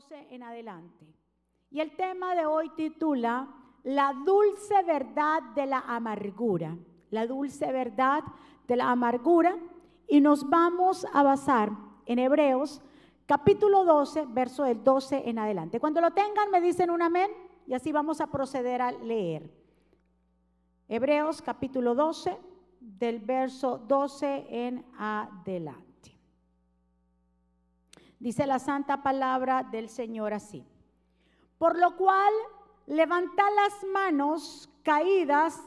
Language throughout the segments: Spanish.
12 en adelante. Y el tema de hoy titula La dulce verdad de la amargura. La dulce verdad de la amargura. Y nos vamos a basar en Hebreos capítulo 12, verso del 12 en adelante. Cuando lo tengan me dicen un amén y así vamos a proceder a leer. Hebreos capítulo 12, del verso 12 en adelante. Dice la santa palabra del Señor así. Por lo cual, levantad las manos caídas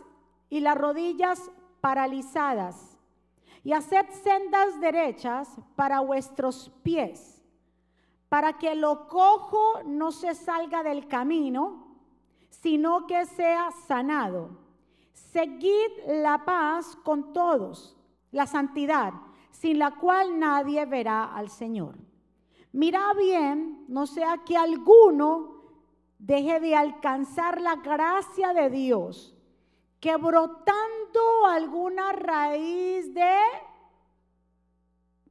y las rodillas paralizadas, y haced sendas derechas para vuestros pies, para que lo cojo no se salga del camino, sino que sea sanado. Seguid la paz con todos, la santidad, sin la cual nadie verá al Señor. Mira bien, no sea que alguno deje de alcanzar la gracia de Dios, que brotando alguna raíz de...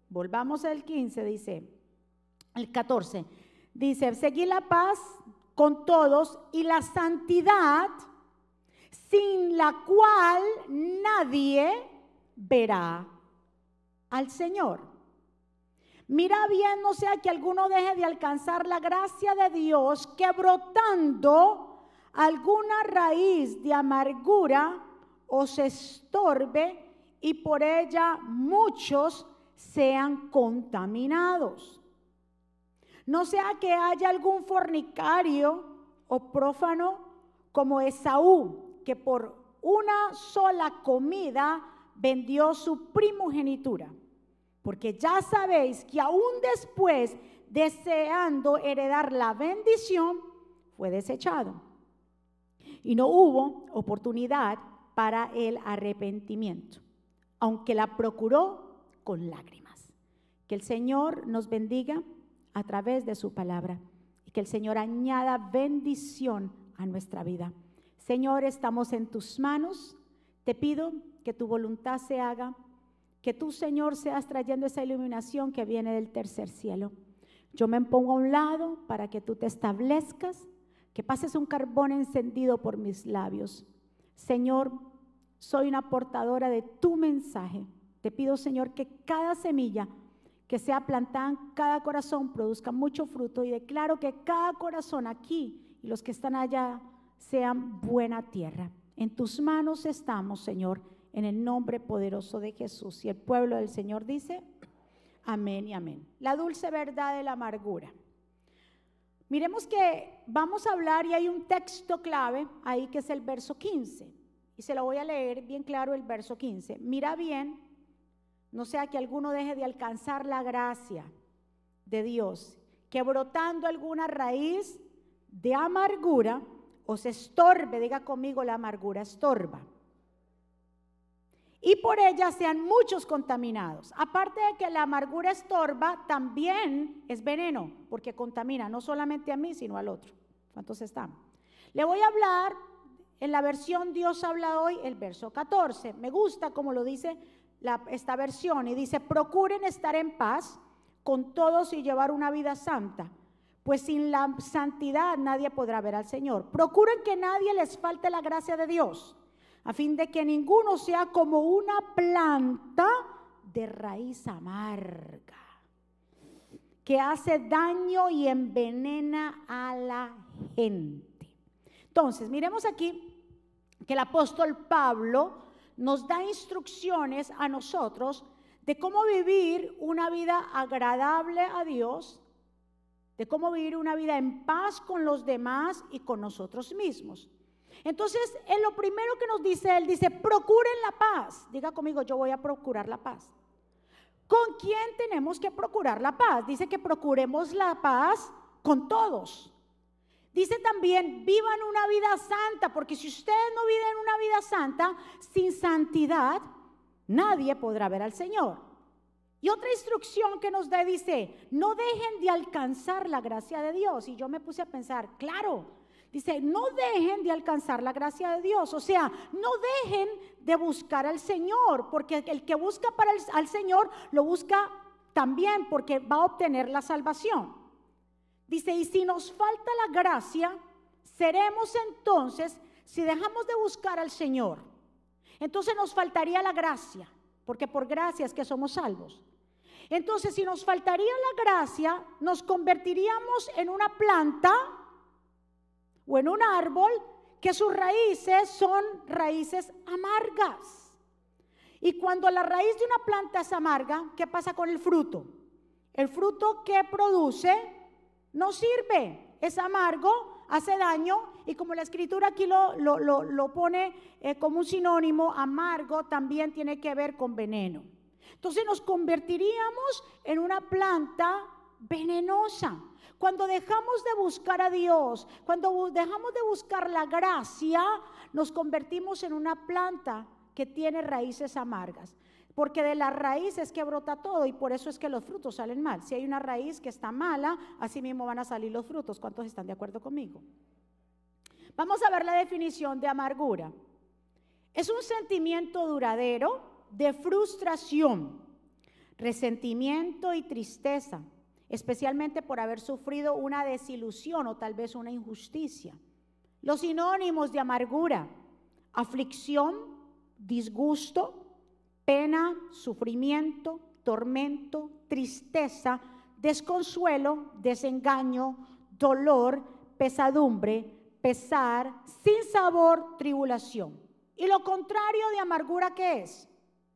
Volvamos al 15, dice, el 14, dice, seguir la paz con todos y la santidad, sin la cual nadie verá al Señor. Mira bien, no sea que alguno deje de alcanzar la gracia de Dios, que brotando alguna raíz de amargura os estorbe y por ella muchos sean contaminados. No sea que haya algún fornicario o prófano como Esaú, que por una sola comida vendió su primogenitura porque ya sabéis que aún después, deseando heredar la bendición, fue desechado. Y no hubo oportunidad para el arrepentimiento, aunque la procuró con lágrimas. Que el Señor nos bendiga a través de su palabra y que el Señor añada bendición a nuestra vida. Señor, estamos en tus manos. Te pido que tu voluntad se haga que tú, Señor, seas trayendo esa iluminación que viene del tercer cielo. Yo me pongo a un lado para que tú te establezcas, que pases un carbón encendido por mis labios. Señor, soy una portadora de tu mensaje. Te pido, Señor, que cada semilla que sea plantada en cada corazón produzca mucho fruto y declaro que cada corazón aquí y los que están allá sean buena tierra. En tus manos estamos, Señor en el nombre poderoso de Jesús. Y el pueblo del Señor dice, amén y amén. La dulce verdad de la amargura. Miremos que vamos a hablar y hay un texto clave ahí que es el verso 15. Y se lo voy a leer bien claro el verso 15. Mira bien, no sea que alguno deje de alcanzar la gracia de Dios, que brotando alguna raíz de amargura os estorbe, diga conmigo la amargura, estorba y por ella sean muchos contaminados. Aparte de que la amargura estorba, también es veneno, porque contamina no solamente a mí, sino al otro. ¿Cuántos están? Le voy a hablar en la versión Dios habla hoy, el verso 14. Me gusta como lo dice esta versión y dice, procuren estar en paz con todos y llevar una vida santa, pues sin la santidad nadie podrá ver al Señor. Procuren que nadie les falte la gracia de Dios a fin de que ninguno sea como una planta de raíz amarga, que hace daño y envenena a la gente. Entonces, miremos aquí que el apóstol Pablo nos da instrucciones a nosotros de cómo vivir una vida agradable a Dios, de cómo vivir una vida en paz con los demás y con nosotros mismos. Entonces, en lo primero que nos dice él, dice, procuren la paz. Diga conmigo, yo voy a procurar la paz. ¿Con quién tenemos que procurar la paz? Dice que procuremos la paz con todos. Dice también, vivan una vida santa, porque si ustedes no viven una vida santa, sin santidad, nadie podrá ver al Señor. Y otra instrucción que nos da dice, no dejen de alcanzar la gracia de Dios. Y yo me puse a pensar, claro, Dice, no dejen de alcanzar la gracia de Dios. O sea, no dejen de buscar al Señor, porque el que busca para el, al Señor lo busca también porque va a obtener la salvación. Dice, y si nos falta la gracia, seremos entonces, si dejamos de buscar al Señor, entonces nos faltaría la gracia, porque por gracia es que somos salvos. Entonces, si nos faltaría la gracia, nos convertiríamos en una planta o en un árbol que sus raíces son raíces amargas. Y cuando la raíz de una planta es amarga, ¿qué pasa con el fruto? El fruto que produce no sirve, es amargo, hace daño y como la escritura aquí lo, lo, pone eh, como un sinónimo, amargo también tiene que ver con veneno. Entonces nos convertiríamos en una planta venenosa. Cuando dejamos de buscar a Dios, cuando dejamos de buscar la gracia, nos convertimos en una planta que tiene raíces amargas. Porque de la raíz es que brota todo y por eso es que los frutos salen mal. Si hay una raíz que está mala, así mismo van a salir los frutos. ¿Cuántos están de acuerdo conmigo? Vamos a ver la definición de amargura. Es un sentimiento duradero de frustración, resentimiento y tristeza especialmente por haber sufrido una desilusión o tal vez una injusticia. Los sinónimos de amargura, aflicción, disgusto, pena, sufrimiento, tormento, tristeza, desconsuelo, desengaño, dolor, pesadumbre, pesar, sin sabor, tribulación. Y lo contrario de amargura, ¿qué es?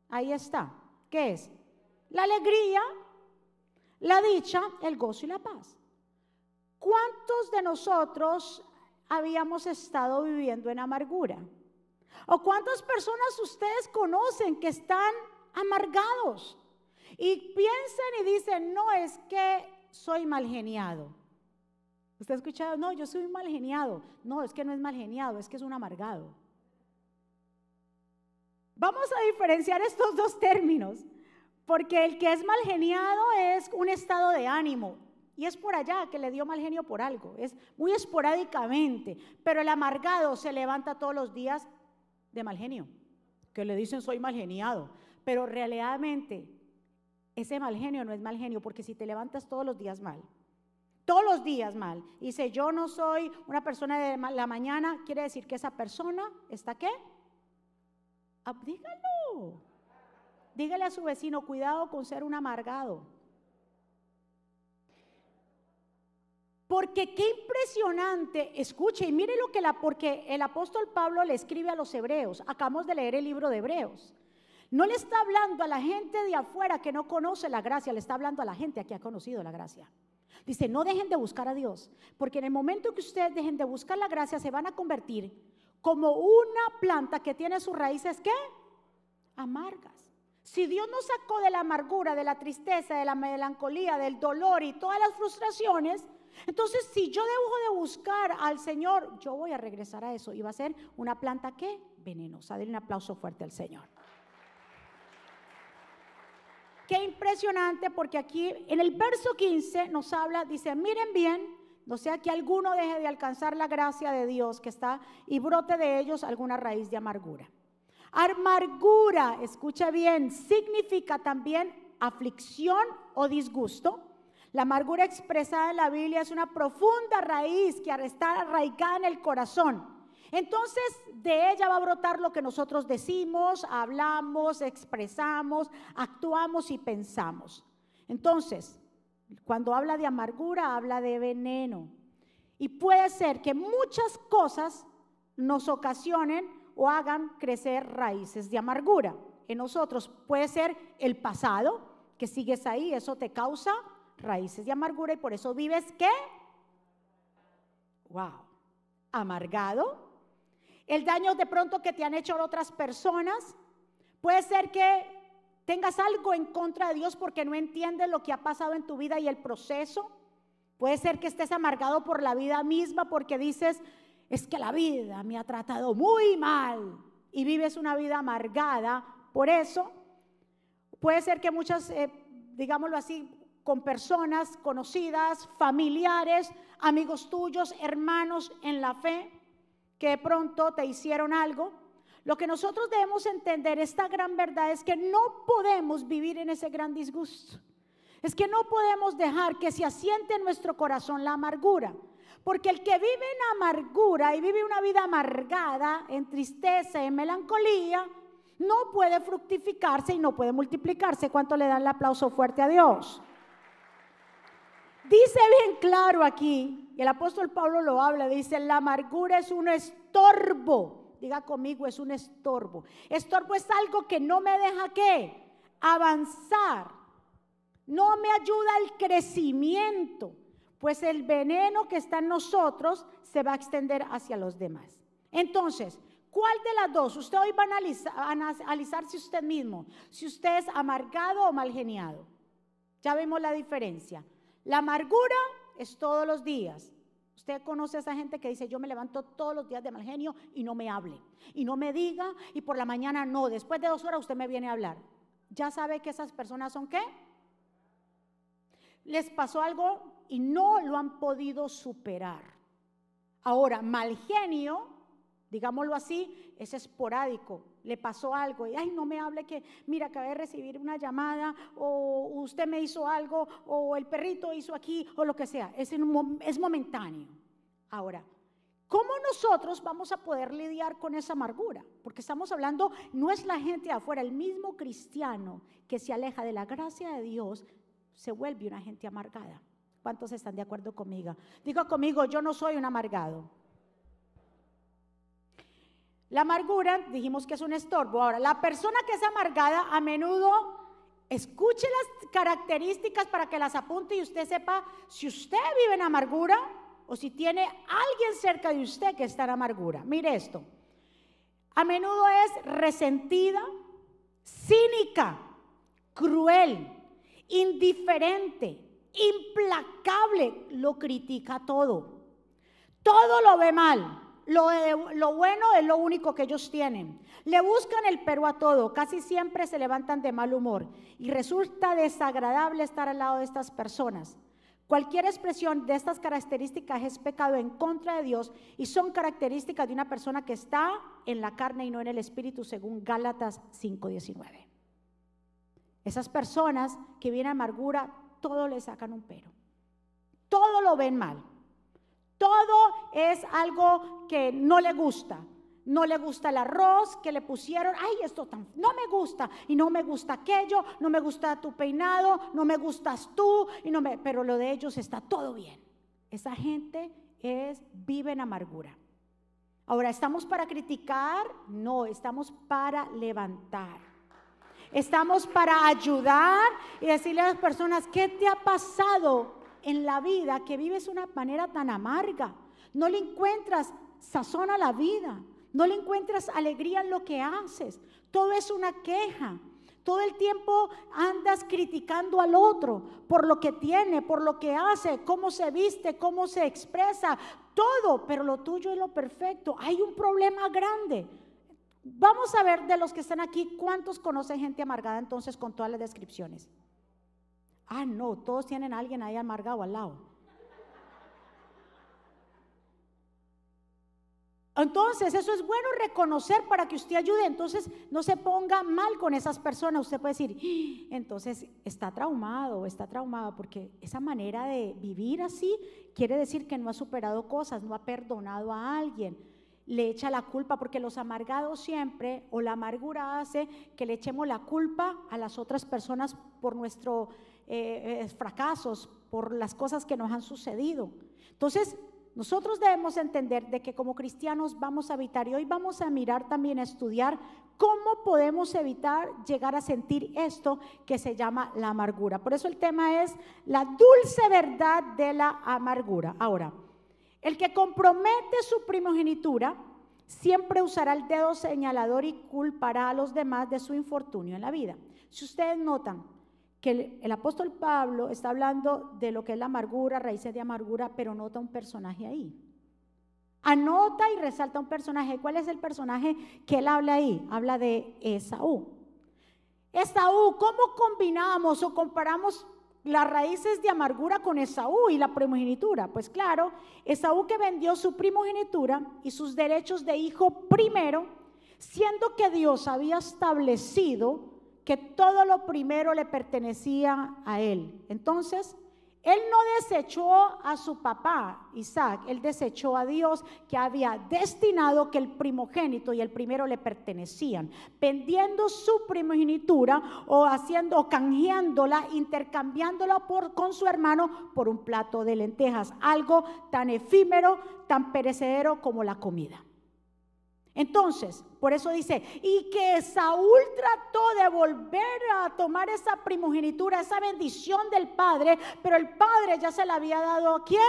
Ahí está. ¿Qué es? La alegría, la dicha, el gozo y la paz. ¿Cuántos de nosotros habíamos estado viviendo en amargura? ¿O cuántas personas ustedes conocen que están amargados? Y piensan y dicen, no es que soy mal geniado. ¿Usted ha escuchado? No, yo soy mal geniado. No, es que no es mal geniado, es que es un amargado. Vamos a diferenciar estos dos términos. Porque el que es mal geniado es un estado de ánimo. Y es por allá que le dio mal genio por algo. Es muy esporádicamente. Pero el amargado se levanta todos los días de mal genio. Que le dicen soy mal geniado. Pero realmente ese mal genio no es mal genio. Porque si te levantas todos los días mal. Todos los días mal. Y dice yo no soy una persona de la mañana. Quiere decir que esa persona está qué? Dígalo. Dígale a su vecino, cuidado con ser un amargado. Porque qué impresionante, escuche y mire lo que la, porque el apóstol Pablo le escribe a los hebreos, acabamos de leer el libro de hebreos. No le está hablando a la gente de afuera que no conoce la gracia, le está hablando a la gente que ha conocido la gracia. Dice, no dejen de buscar a Dios, porque en el momento que ustedes dejen de buscar la gracia, se van a convertir como una planta que tiene sus raíces, ¿qué? Amargas. Si Dios nos sacó de la amargura, de la tristeza, de la melancolía, del dolor y todas las frustraciones, entonces si yo dejo de buscar al Señor, yo voy a regresar a eso y va a ser una planta que venenosa. Denle un aplauso fuerte al Señor. Qué impresionante porque aquí en el verso 15 nos habla, dice, miren bien, no sea que alguno deje de alcanzar la gracia de Dios que está y brote de ellos alguna raíz de amargura. Amargura, escucha bien, significa también aflicción o disgusto. La amargura expresada en la Biblia es una profunda raíz que está arraigada en el corazón. Entonces de ella va a brotar lo que nosotros decimos, hablamos, expresamos, actuamos y pensamos. Entonces, cuando habla de amargura, habla de veneno. Y puede ser que muchas cosas nos ocasionen o hagan crecer raíces de amargura. En nosotros puede ser el pasado, que sigues ahí, eso te causa raíces de amargura y por eso vives qué? Wow, amargado. El daño de pronto que te han hecho otras personas, puede ser que tengas algo en contra de Dios porque no entiendes lo que ha pasado en tu vida y el proceso. Puede ser que estés amargado por la vida misma porque dices, es que la vida me ha tratado muy mal y vives una vida amargada. Por eso, puede ser que muchas, eh, digámoslo así, con personas conocidas, familiares, amigos tuyos, hermanos en la fe, que de pronto te hicieron algo. Lo que nosotros debemos entender, esta gran verdad es que no podemos vivir en ese gran disgusto. Es que no podemos dejar que se asiente en nuestro corazón la amargura. Porque el que vive en amargura y vive una vida amargada, en tristeza, en melancolía, no puede fructificarse y no puede multiplicarse. ¿Cuánto le dan el aplauso fuerte a Dios? Dice bien claro aquí, y el apóstol Pablo lo habla, dice, la amargura es un estorbo. Diga conmigo, es un estorbo. Estorbo es algo que no me deja qué? Avanzar. No me ayuda al crecimiento, pues el veneno que está en nosotros se va a extender hacia los demás. Entonces, ¿cuál de las dos? Usted hoy va a, analizar, si usted mismo, si usted es amargado o mal geniado. Ya vemos la diferencia. La amargura es todos los días. Usted conoce a esa gente que dice, yo me levanto todos los días de mal genio y no me hable. Y no me diga, y por la mañana no. Después de dos horas usted me viene a hablar. ¿Ya sabe que esas personas son qué? Les pasó algo y no lo han podido superar. Ahora, mal genio digámoslo así, es esporádico. Le pasó algo y, ay, no me hable que, mira, acabé de recibir una llamada o usted me hizo algo o el perrito hizo aquí o lo que sea. Es, es momentáneo. Ahora, ¿cómo nosotros vamos a poder lidiar con esa amargura? Porque estamos hablando, no es la gente afuera, el mismo cristiano que se aleja de la gracia de Dios se vuelve una gente amargada. ¿Cuántos están de acuerdo conmigo? Digo conmigo, yo no soy un amargado. La amargura, dijimos que es un estorbo. Ahora, la persona que es amargada a menudo escuche las características para que las apunte y usted sepa si usted vive en amargura o si tiene alguien cerca de usted que está en amargura. Mire esto. A menudo es resentida, cínica, cruel, indiferente, implacable, lo critica todo. Todo lo ve mal lo, bueno es lo único que ellos tienen. Le buscan el pero a todo. Casi siempre se levantan de mal humor. Y resulta desagradable estar al lado de estas personas. Cualquier expresión de estas características es pecado en contra de Dios y son características de una persona que está en la carne y no en el espíritu, según Gálatas 5:19. Esas personas que vienen amargura, todo le sacan un pero. Todo lo ven mal. Todo es algo que no le gusta. No le gusta el arroz que le pusieron. Ay, esto tan, no me gusta. Y no me gusta aquello. No me gusta tu peinado. No me gustas tú. Y no me, pero lo de ellos está todo bien. Esa gente es, vive en amargura. Ahora, ¿estamos para criticar? No, estamos para levantar. Estamos para ayudar y decirle a las personas, ¿qué te ha pasado? en la vida que vives una manera tan amarga. No le encuentras sazón a la vida. No le encuentras alegría en lo que haces. Todo es una queja. Todo el tiempo andas criticando al otro por lo que tiene, por lo que hace, cómo se viste, cómo se expresa, todo, pero lo tuyo es lo perfecto. Hay un problema grande. Vamos a ver de los que están aquí, ¿cuántos conocen gente amargada entonces con todas las descripciones? Ah, no, todos tienen a alguien ahí amargado al lado. Entonces, eso es bueno reconocer para que usted ayude. Entonces, no se ponga mal con esas personas. Usted puede decir, ¡Ah! entonces está traumado, está traumado, porque esa manera de vivir así quiere decir que no ha superado cosas, no ha perdonado a alguien. Le echa la culpa, porque los amargados siempre, o la amargura hace que le echemos la culpa a las otras personas por nuestro eh, eh, fracasos, por las cosas que nos han sucedido. Entonces, nosotros debemos entender de que como cristianos vamos a evitar y hoy vamos a mirar también a estudiar cómo podemos evitar llegar a sentir esto que se llama la amargura. Por eso el tema es la dulce verdad de la amargura. Ahora, el que compromete su primogenitura siempre usará el dedo señalador y culpará a los demás de su infortunio en la vida. Si ustedes notan, que el, apóstol Pablo está hablando de lo que es la amargura, raíces de amargura, pero nota un personaje ahí. Anota y resalta un personaje. ¿Cuál es el personaje que él habla ahí? Habla de Esaú. Esaú, ¿cómo combinamos o comparamos las raíces de amargura con Esaú y la primogenitura? Pues claro, Esaú que vendió su primogenitura y sus derechos de hijo primero, siendo que Dios había establecido que todo lo primero le pertenecía a él. Entonces, él no desechó a su papá, Isaac, él desechó a Dios que había destinado que el primogénito y el primero le pertenecían, vendiendo su primogenitura o haciendo o canjeándola, intercambiándola por, con su hermano por un plato de lentejas, algo tan efímero, tan perecedero como la comida. Entonces, por eso dice, y que Saúl trató de volver a tomar esa primogenitura, esa bendición del padre, pero el padre ya se la había dado a quién?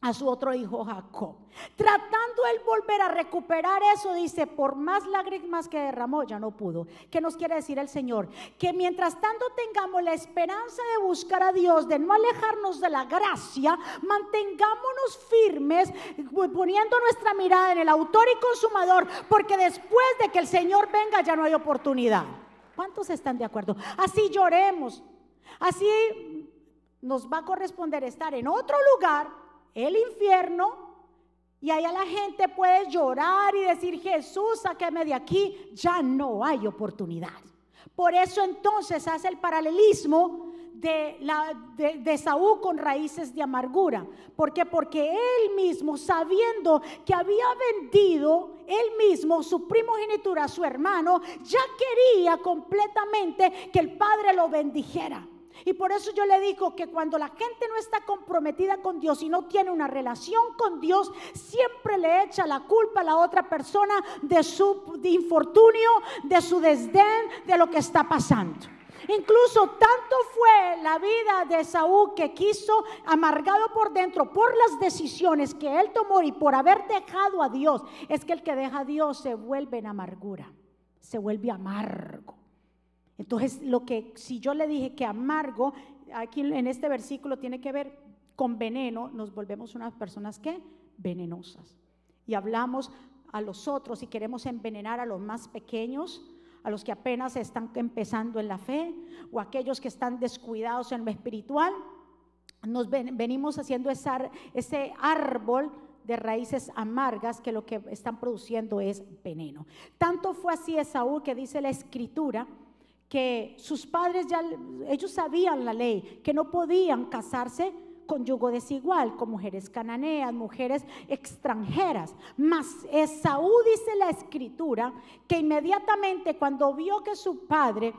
A su otro hijo Jacob. Tratando él volver a recuperar eso, dice, por más lágrimas que derramó, ya no pudo. ¿Qué nos quiere decir el Señor? Que mientras tanto tengamos la esperanza de buscar a Dios, de no alejarnos de la gracia, mantengámonos firmes, poniendo nuestra mirada en el autor y consumador, porque después de que el Señor venga ya no hay oportunidad. ¿Cuántos están de acuerdo? Así lloremos, así nos va a corresponder estar en otro lugar el infierno y allá la gente puede llorar y decir, Jesús, sáqueme de aquí, ya no hay oportunidad. Por eso entonces hace el paralelismo de, la, Saúl con raíces de amargura. ¿Por qué? Porque él mismo, sabiendo que había vendido él mismo su primogenitura a su hermano, ya quería completamente que el padre lo bendijera. Y por eso yo le digo que cuando la gente no está comprometida con Dios y no tiene una relación con Dios, siempre le echa la culpa a la otra persona de su infortunio, de su desdén, de lo que está pasando. Incluso tanto fue la vida de Saúl que quiso, amargado por dentro, por las decisiones que él tomó y por haber dejado a Dios, es que el que deja a Dios se vuelve en amargura, se vuelve amargo. Entonces, lo que si yo le dije que amargo, aquí en este versículo tiene que ver con veneno, nos volvemos unas personas que venenosas. Y hablamos a los otros y queremos envenenar a los más pequeños, a los que apenas están empezando en la fe o aquellos que están descuidados en lo espiritual. Nos venimos haciendo ese árbol de raíces amargas que lo que están produciendo es veneno. Tanto fue así Esaú que dice la escritura que sus padres ya, ellos sabían la ley, que no podían casarse con yugo desigual, con mujeres cananeas, mujeres extranjeras. Mas Esaú dice la escritura que inmediatamente cuando vio que su padre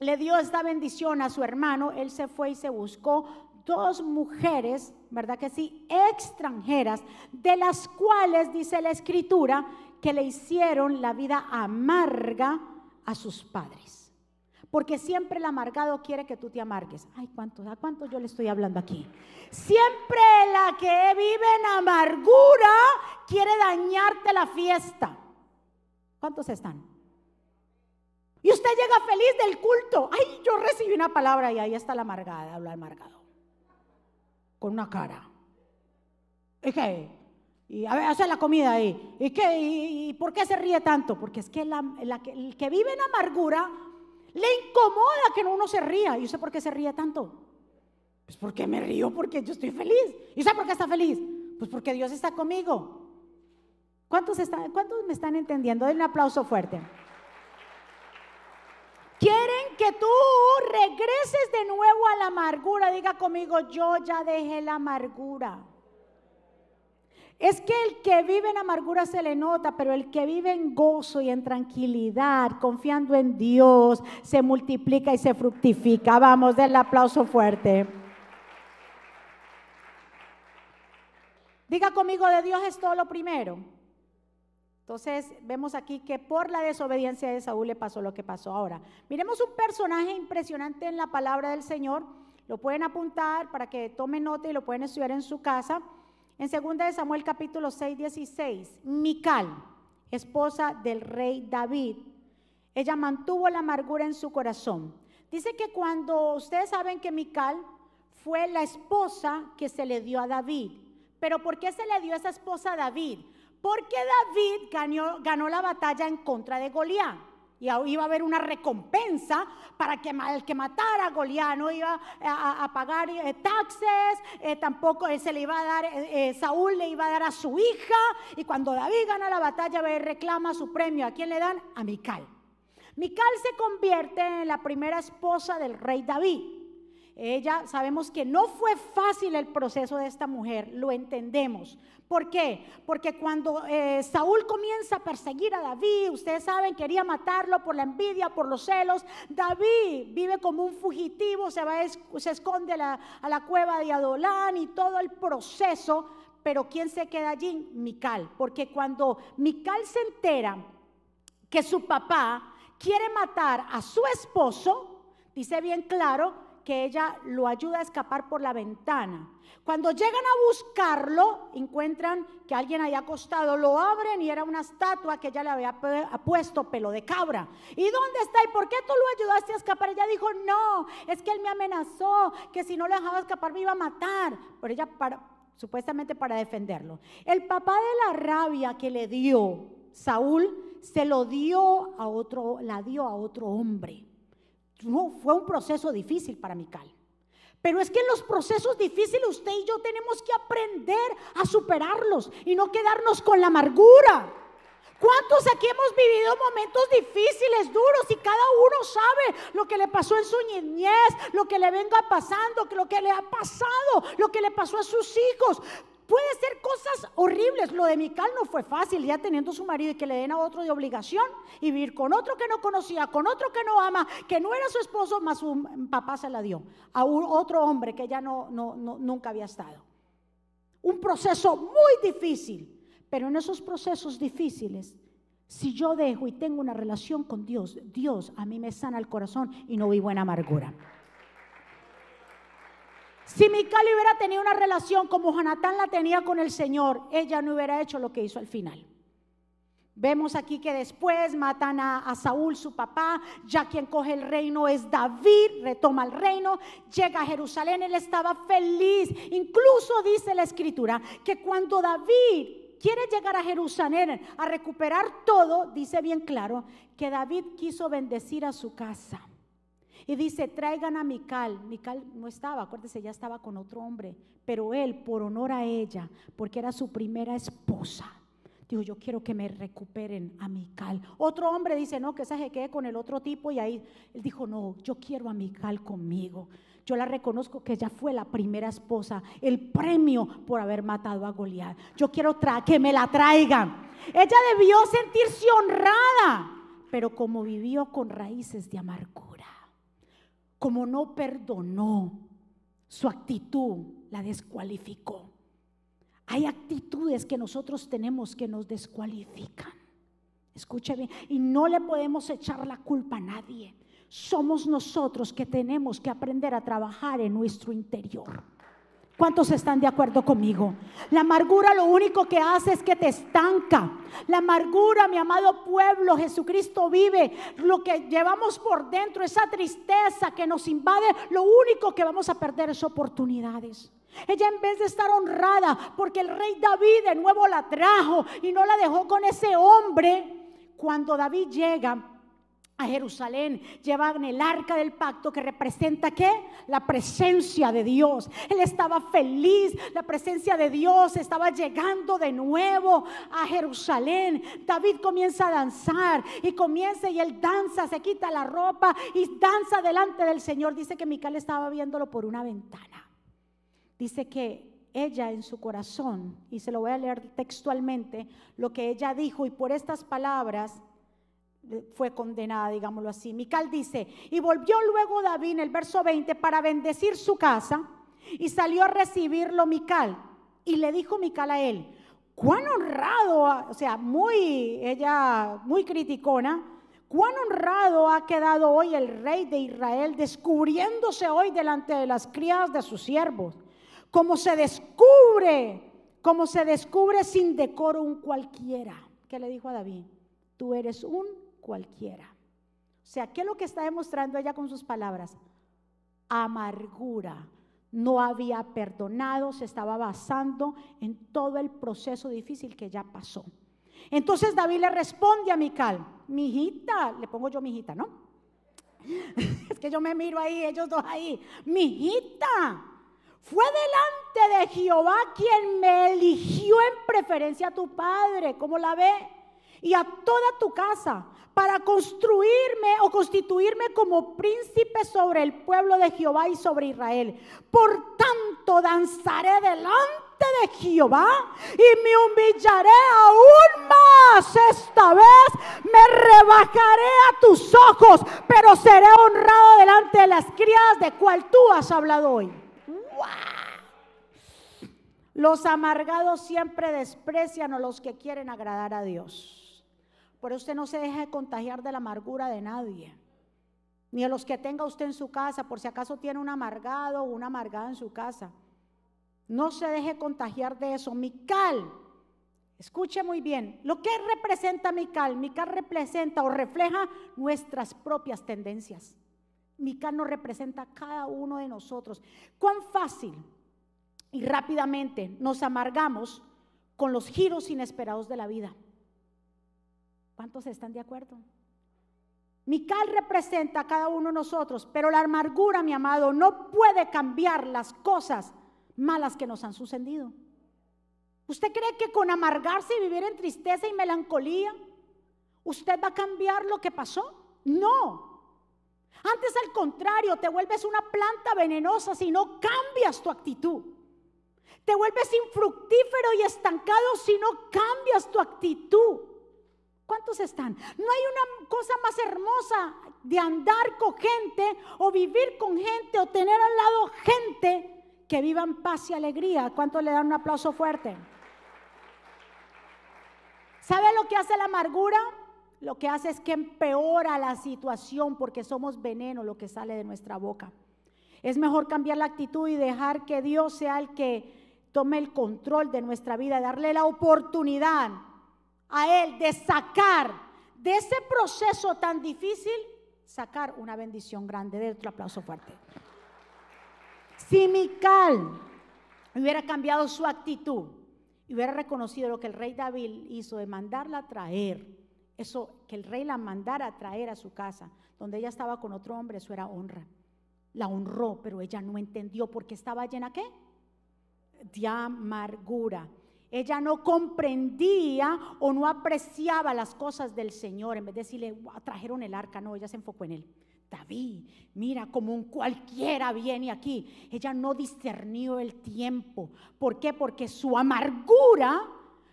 le dio esta bendición a su hermano, él se fue y se buscó dos mujeres, ¿verdad que sí? Extranjeras, de las cuales dice la escritura que le hicieron la vida amarga a sus padres. Porque siempre el amargado quiere que tú te amargues. Ay, ¿cuántos? ¿A cuántos yo le estoy hablando aquí? Siempre la que vive en amargura quiere dañarte la fiesta. ¿Cuántos están? Y usted llega feliz del culto. Ay, yo recibí una palabra y ahí está la amargada, habla amargado. Con una cara. ¿Y qué? A ver, hace la comida ahí. ¿Y qué? ¿Y, por qué se ríe tanto? Porque es que el que vive en amargura le incomoda que uno se ría. ¿Y usted por qué se ríe tanto? Pues porque me río, porque yo estoy feliz. ¿Y usted por qué está feliz? Pues porque Dios está conmigo. ¿Cuántos, están, ¿Cuántos me están entendiendo? Den un aplauso fuerte. Quieren que tú regreses de nuevo a la amargura. Diga conmigo, yo ya dejé la amargura. Es que el que vive en amargura se le nota, pero el que vive en gozo y en tranquilidad, confiando en Dios, se multiplica y se fructifica. Vamos, del aplauso fuerte. Diga conmigo, de Dios es todo lo primero. Entonces vemos aquí que por la desobediencia de Saúl le pasó lo que pasó ahora. Miremos un personaje impresionante en la palabra del Señor. Lo pueden apuntar para que tomen nota y lo pueden estudiar en su casa. En 2 de Samuel capítulo 6, 16, Mical, esposa del rey David, ella mantuvo la amargura en su corazón. Dice que cuando ustedes saben que Mical fue la esposa que se le dio a David. Pero ¿por qué se le dio esa esposa a David? Porque David ganó, ganó la batalla en contra de Goliat y iba a haber una recompensa para que el que matara a Goliat no iba a, pagar eh, taxes, eh, tampoco se le iba a dar, eh, Saúl le iba a dar a su hija, y cuando David gana la batalla, ve reclama su premio. ¿A quién le dan? A Mical. Mical se convierte en la primera esposa del rey David. Ella, sabemos que no fue fácil el proceso de esta mujer, lo entendemos. ¿Por qué? Porque cuando eh, Saúl comienza a perseguir a David, ustedes saben, quería matarlo por la envidia, por los celos. David vive como un fugitivo, se, va, se esconde a la, a la cueva de Adolán y todo el proceso. Pero ¿quién se queda allí? Mical. Porque cuando Mical se entera que su papá quiere matar a su esposo, dice bien claro, que ella lo ayuda a escapar por la ventana. Cuando llegan a buscarlo, encuentran que alguien había acostado, lo abren y era una estatua que ella le había puesto pelo de cabra. ¿Y dónde está? ¿Y por qué tú lo ayudaste a escapar? Ella dijo, no, es que él me amenazó, que si no lo dejaba escapar me iba a matar. Pero ella, para, supuestamente para defenderlo. El papá de la rabia que le dio Saúl, se lo dio a otro, la dio a otro hombre. No, fue un proceso difícil para Mical. Pero es que en los procesos difíciles usted y yo tenemos que aprender a superarlos y no quedarnos con la amargura. ¿Cuántos aquí hemos vivido momentos difíciles, duros y cada uno sabe lo que le pasó en su niñez, lo que le venga pasando, lo que le ha pasado, lo que le pasó a sus hijos? Puede ser cosas horribles. Lo de Mical no fue fácil, ya teniendo su marido y que le den a otro de obligación y vivir con otro que no conocía, con otro que no ama, que no era su esposo, más su papá se la dio a otro hombre que ella no, no, nunca había estado. Un proceso muy difícil, pero en esos procesos difíciles, si yo dejo y tengo una relación con Dios, Dios a mí me sana el corazón y no vivo en amargura. Si Mical hubiera tenido una relación como Jonatán la tenía con el Señor, ella no hubiera hecho lo que hizo al final. Vemos aquí que después matan a, Saúl, su papá, ya quien coge el reino es David, retoma el reino, llega a Jerusalén, él estaba feliz. Incluso dice la escritura que cuando David quiere llegar a Jerusalén a recuperar todo, dice bien claro que David quiso bendecir a su casa. Y dice, traigan a Mical. Mical no estaba, acuérdese, ya estaba con otro hombre. Pero él, por honor a ella, porque era su primera esposa, dijo, yo quiero que me recuperen a Mical. Otro hombre dice, no, que se quede con el otro tipo. Y ahí él dijo, no, yo quiero a Mical conmigo. Yo la reconozco que ella fue la primera esposa, el premio por haber matado a Goliat. Yo quiero que me la traigan. Ella debió sentirse honrada, pero como vivió con raíces de amargura como no perdonó, su actitud la descualificó. Hay actitudes que nosotros tenemos que nos descualifican. Escuche bien, y no le podemos echar la culpa a nadie. Somos nosotros que tenemos que aprender a trabajar en nuestro interior. ¿Cuántos están de acuerdo conmigo? La amargura lo único que hace es que te estanca. La amargura, mi amado pueblo, Jesucristo vive. Lo que llevamos por dentro, esa tristeza que nos invade, lo único que vamos a perder es oportunidades. Ella en vez de estar honrada, porque el rey David de nuevo la trajo y no la dejó con ese hombre, cuando David llega, a Jerusalén, llevaban el arca del pacto que representa qué? La presencia de Dios. Él estaba feliz, la presencia de Dios estaba llegando de nuevo a Jerusalén. David comienza a danzar y comienza y él danza, se quita la ropa y danza delante del Señor. Dice que Mical estaba viéndolo por una ventana. Dice que ella en su corazón, y se lo voy a leer textualmente, lo que ella dijo y por estas palabras fue condenada, digámoslo así. Mical dice, y volvió luego David en el verso 20 para bendecir su casa y salió a recibirlo Mical. Y le dijo Mical a él, cuán honrado, o sea, muy, ella muy criticona, cuán honrado ha quedado hoy el rey de Israel descubriéndose hoy delante de las criadas de sus siervos, como se descubre, como se descubre sin decoro un cualquiera. ¿Qué le dijo a David? Tú eres un cualquiera. O sea, ¿qué es lo que está demostrando ella con sus palabras? Amargura. No había perdonado, se estaba basando en todo el proceso difícil que ya pasó. Entonces David le responde a Mical, mi hijita, le pongo yo mi hijita, ¿no? es que yo me miro ahí, ellos dos ahí, mi hijita, fue delante de Jehová quien me eligió en preferencia a tu padre, ¿cómo la ve? Y a toda tu casa para construirme o constituirme como príncipe sobre el pueblo de Jehová y sobre Israel. Por tanto, danzaré delante de Jehová y me humillaré aún más. Esta vez me rebajaré a tus ojos, pero seré honrado delante de las criadas de cual tú has hablado hoy. Los amargados siempre desprecian a los que quieren agradar a Dios. Por usted no se deje contagiar de la amargura de nadie. Ni a los que tenga usted en su casa, por si acaso tiene un amargado o una amargada en su casa. No se deje contagiar de eso. Mical, escuche muy bien, lo que representa Mical, Mical representa o refleja nuestras propias tendencias. Mical nos representa a cada uno de nosotros. Cuán fácil y rápidamente nos amargamos con los giros inesperados de la vida. ¿Cuántos están de acuerdo? Mical representa a cada uno de nosotros, pero la amargura, mi amado, no puede cambiar las cosas malas que nos han sucedido. ¿Usted cree que con amargarse y vivir en tristeza y melancolía, usted va a cambiar lo que pasó? No. Antes al contrario, te vuelves una planta venenosa si no cambias tu actitud. Te vuelves infructífero y estancado si no cambias tu actitud. ¿Cuántos están? No hay una cosa más hermosa de andar con gente o vivir con gente o tener al lado gente que viva en paz y alegría. ¿Cuántos le dan un aplauso fuerte? ¿Sabe lo que hace la amargura? Lo que hace es que empeora la situación porque somos veneno lo que sale de nuestra boca. Es mejor cambiar la actitud y dejar que Dios sea el que tome el control de nuestra vida, darle la oportunidad a Él de sacar de ese proceso tan difícil, sacar una bendición grande. De otro aplauso fuerte. Si Mical hubiera cambiado su actitud y hubiera reconocido lo que el rey David hizo de mandarla traer, eso que el rey la mandara a traer a su casa, donde ella estaba con otro hombre, eso era honra. La honró, pero ella no entendió porque estaba llena qué? De amargura. Ella no comprendía o no apreciaba las cosas del Señor. En vez de decirle, trajeron el arca, no, ella se enfocó en él. David, mira, como un cualquiera viene aquí. Ella no discernió el tiempo. ¿Por qué? Porque su amargura,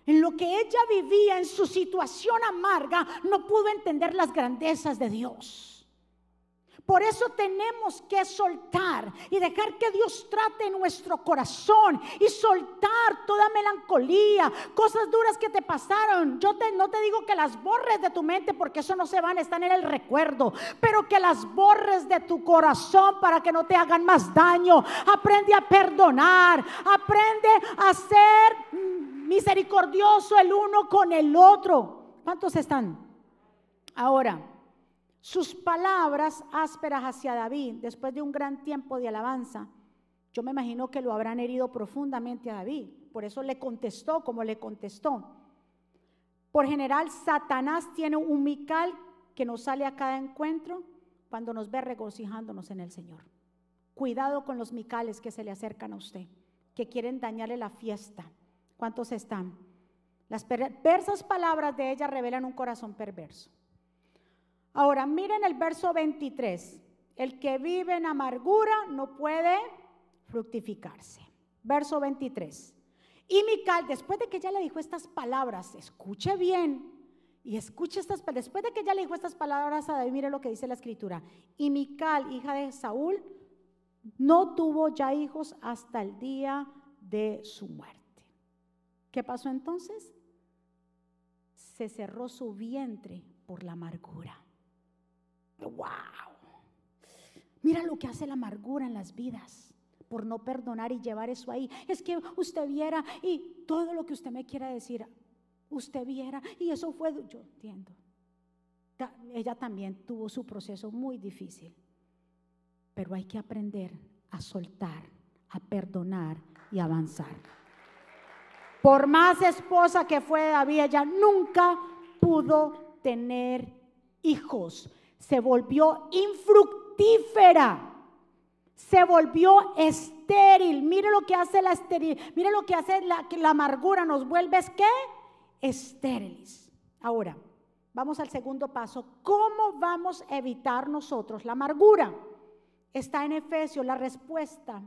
en lo que ella vivía, en su situación amarga, no pudo entender las grandezas de Dios. Por eso tenemos que soltar y dejar que Dios trate nuestro corazón y soltar toda melancolía, cosas duras que te pasaron. Yo no te digo que las borres de tu mente porque eso no se van, están en el recuerdo, pero que las borres de tu corazón para que no te hagan más daño. Aprende a perdonar, aprende a ser misericordioso el uno con el otro. ¿Cuántos están? Ahora. Sus palabras ásperas hacia David, después de un gran tiempo de alabanza, yo me imagino que lo habrán herido profundamente a David. Por eso le contestó como le contestó. Por general, Satanás tiene un mical que nos sale a cada encuentro cuando nos ve regocijándonos en el Señor. Cuidado con los micales que se le acercan a usted, que quieren dañarle la fiesta. ¿Cuántos están? Las perversas palabras de ella revelan un corazón perverso. Ahora, miren el verso 23. El que vive en amargura no puede fructificarse. Verso 23. Y Mical, después de que ya le dijo estas palabras, escuche bien, y escuche estas palabras, después de que ya le dijo estas palabras a David, mire lo que dice la escritura. Y Mical, hija de Saúl, no tuvo ya hijos hasta el día de su muerte. ¿Qué pasó entonces? Se cerró su vientre por la amargura. ¡Wow! Mira lo que hace la amargura en las vidas por no perdonar y llevar eso ahí. Es que usted viera y todo lo que usted me quiera decir, usted viera y eso fue, yo entiendo. Ella también tuvo su proceso muy difícil, pero hay que aprender a soltar, a perdonar y avanzar. Por más esposa que fue David, ella nunca pudo tener hijos se volvió infructífera, se volvió estéril. Mire lo que hace la estéril, mire lo que hace la, amargura, nos vuelve que estériles. Ahora, vamos al segundo paso. ¿Cómo vamos a evitar nosotros la amargura? Está en Efesios la respuesta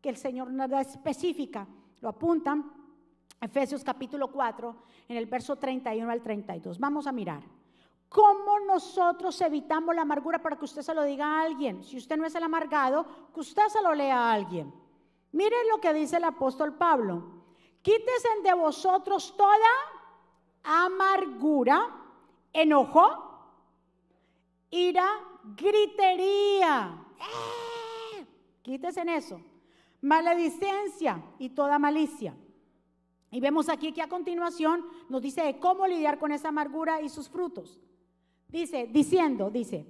que el Señor nos da específica. Lo apuntan Efesios capítulo 4, en el verso 31 al 32. Vamos a mirar. ¿Cómo nosotros evitamos la amargura para que usted se lo diga a alguien? Si usted no es el amargado, que usted se lo lea a alguien. Miren lo que dice el apóstol Pablo. Quítese de vosotros toda amargura, enojo, ira, gritería. Quítese en eso. Maledicencia y toda malicia. Y vemos aquí que a continuación nos dice cómo lidiar con esa amargura y sus frutos. Dice, diciendo, dice,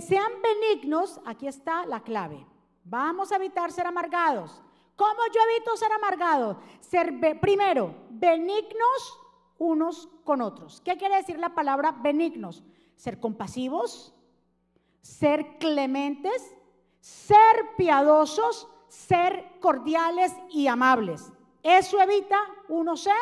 sean benignos, aquí está la clave. Vamos a evitar ser amargados. ¿Cómo yo evito ser amargado? Ser, primero, benignos unos con otros. ¿Qué quiere decir la palabra benignos? Ser compasivos, ser clementes, ser piadosos, ser cordiales y amables. Eso evita uno ser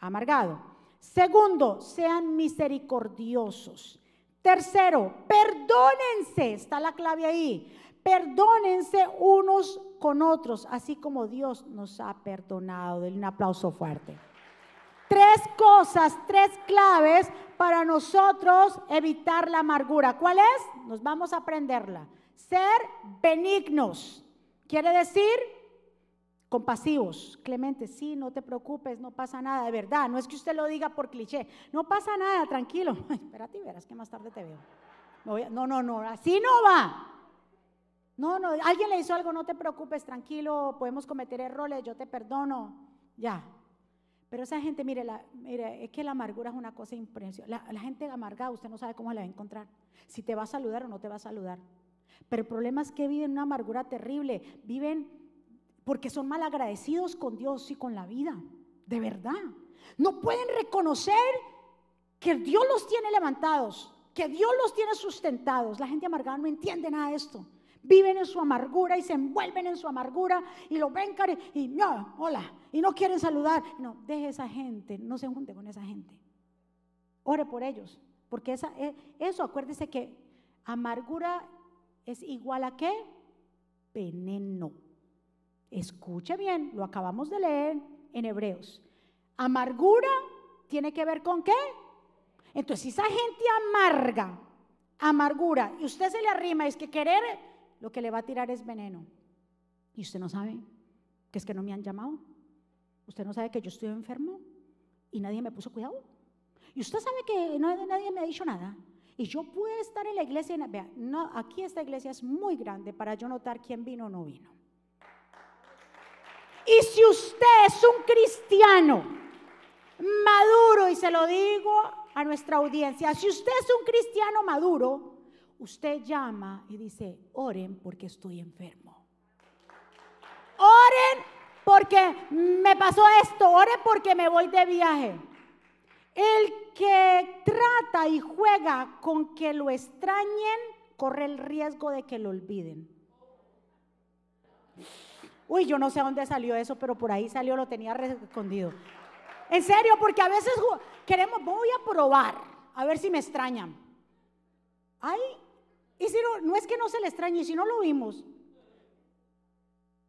amargado. Segundo, sean misericordiosos. Tercero, perdónense, está la clave ahí. Perdónense unos con otros, así como Dios nos ha perdonado. Denle un aplauso fuerte. Tres cosas, tres claves para nosotros evitar la amargura. ¿Cuál es? Nos vamos a aprenderla. Ser benignos. Quiere decir compasivos, clementes, sí, no te preocupes, no pasa nada, de verdad, no es que usted lo diga por cliché, no pasa nada, tranquilo, espérate y verás que más tarde te veo. No, no, no, así no va. No, no, alguien le hizo algo, no te preocupes, tranquilo, podemos cometer errores, yo te perdono, ya. Pero esa gente, mire, la, mire es que la amargura es una cosa impresionante. La, la gente amargada, usted no sabe cómo la va a encontrar, si te va a saludar o no te va a saludar. Pero el problema es que viven una amargura terrible, viven porque son mal agradecidos con Dios y con la vida, de verdad. No pueden reconocer que Dios los tiene levantados, que Dios los tiene sustentados. La gente amargada no entiende nada de esto. Viven en su amargura y se envuelven en su amargura y lo ven y no, hola, y no quieren saludar. No, deje esa gente, no se junte con esa gente. Ore por ellos, porque eh, eso, acuérdese que amargura es igual a qué? Veneno. Escuche bien, lo acabamos de leer en Hebreos. Amargura tiene que ver con qué? Entonces, si esa gente amarga, amargura, y usted se le arrima, es que querer, lo que le va a tirar es veneno. Y usted no sabe que es que no me han llamado. Usted no sabe que yo estoy enfermo y nadie me puso cuidado. Y usted sabe que no, nadie me ha dicho nada. Y yo puedo estar en la iglesia, vea, aquí esta iglesia es muy grande para yo notar quién vino o no vino. Y si usted es un cristiano maduro, y se lo digo a nuestra audiencia, si usted es un cristiano maduro, usted llama y dice, oren porque estoy enfermo. Oren porque me pasó esto, oren porque me voy de viaje. El que trata y juega con que lo extrañen, corre el riesgo de que lo olviden. Uy, yo no sé dónde salió eso, pero por ahí salió, lo tenía escondido. En serio, porque a veces queremos, voy a probar, a ver si me extrañan. Ay, y si no, no es que no se le extrañe, y si no lo vimos,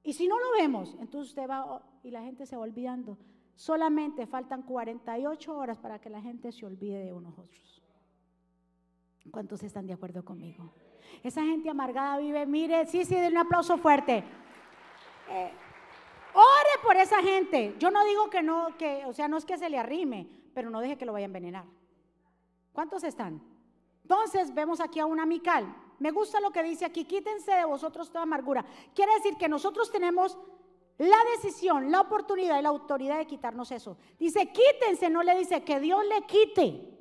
y si no lo vemos, entonces usted va oh, y la gente se va olvidando. Solamente faltan 48 horas para que la gente se olvide de unos otros. ¿Cuántos están de acuerdo conmigo? Esa gente amargada vive, mire, sí, sí, den un aplauso fuerte. Eh, ore por esa gente. Yo no digo que no, que, o sea, no es que se le arrime, pero no deje que lo vaya a envenenar. ¿Cuántos están? Entonces vemos aquí a un amical. Me gusta lo que dice aquí, quítense de vosotros toda amargura. Quiere decir que nosotros tenemos la decisión, la oportunidad y la autoridad de quitarnos eso. Dice, quítense, no le dice que Dios le quite.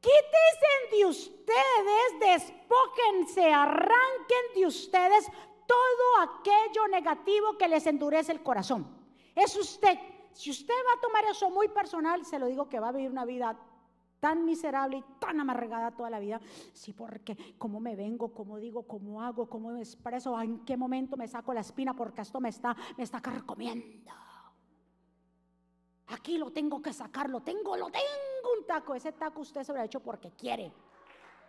Quítense de ustedes, despóquense, arranquen de ustedes todo aquello negativo que les endurece el corazón. Es usted. Si usted va a tomar eso muy personal, se lo digo que va a vivir una vida tan miserable y tan amargada toda la vida. Sí, porque cómo me vengo, cómo digo, cómo hago, cómo me expreso, en qué momento me saco la espina porque esto me está, me está carcomiendo. aquí lo tengo que sacar, lo tengo, lo tengo un taco. Ese taco usted se lo ha hecho porque quiere.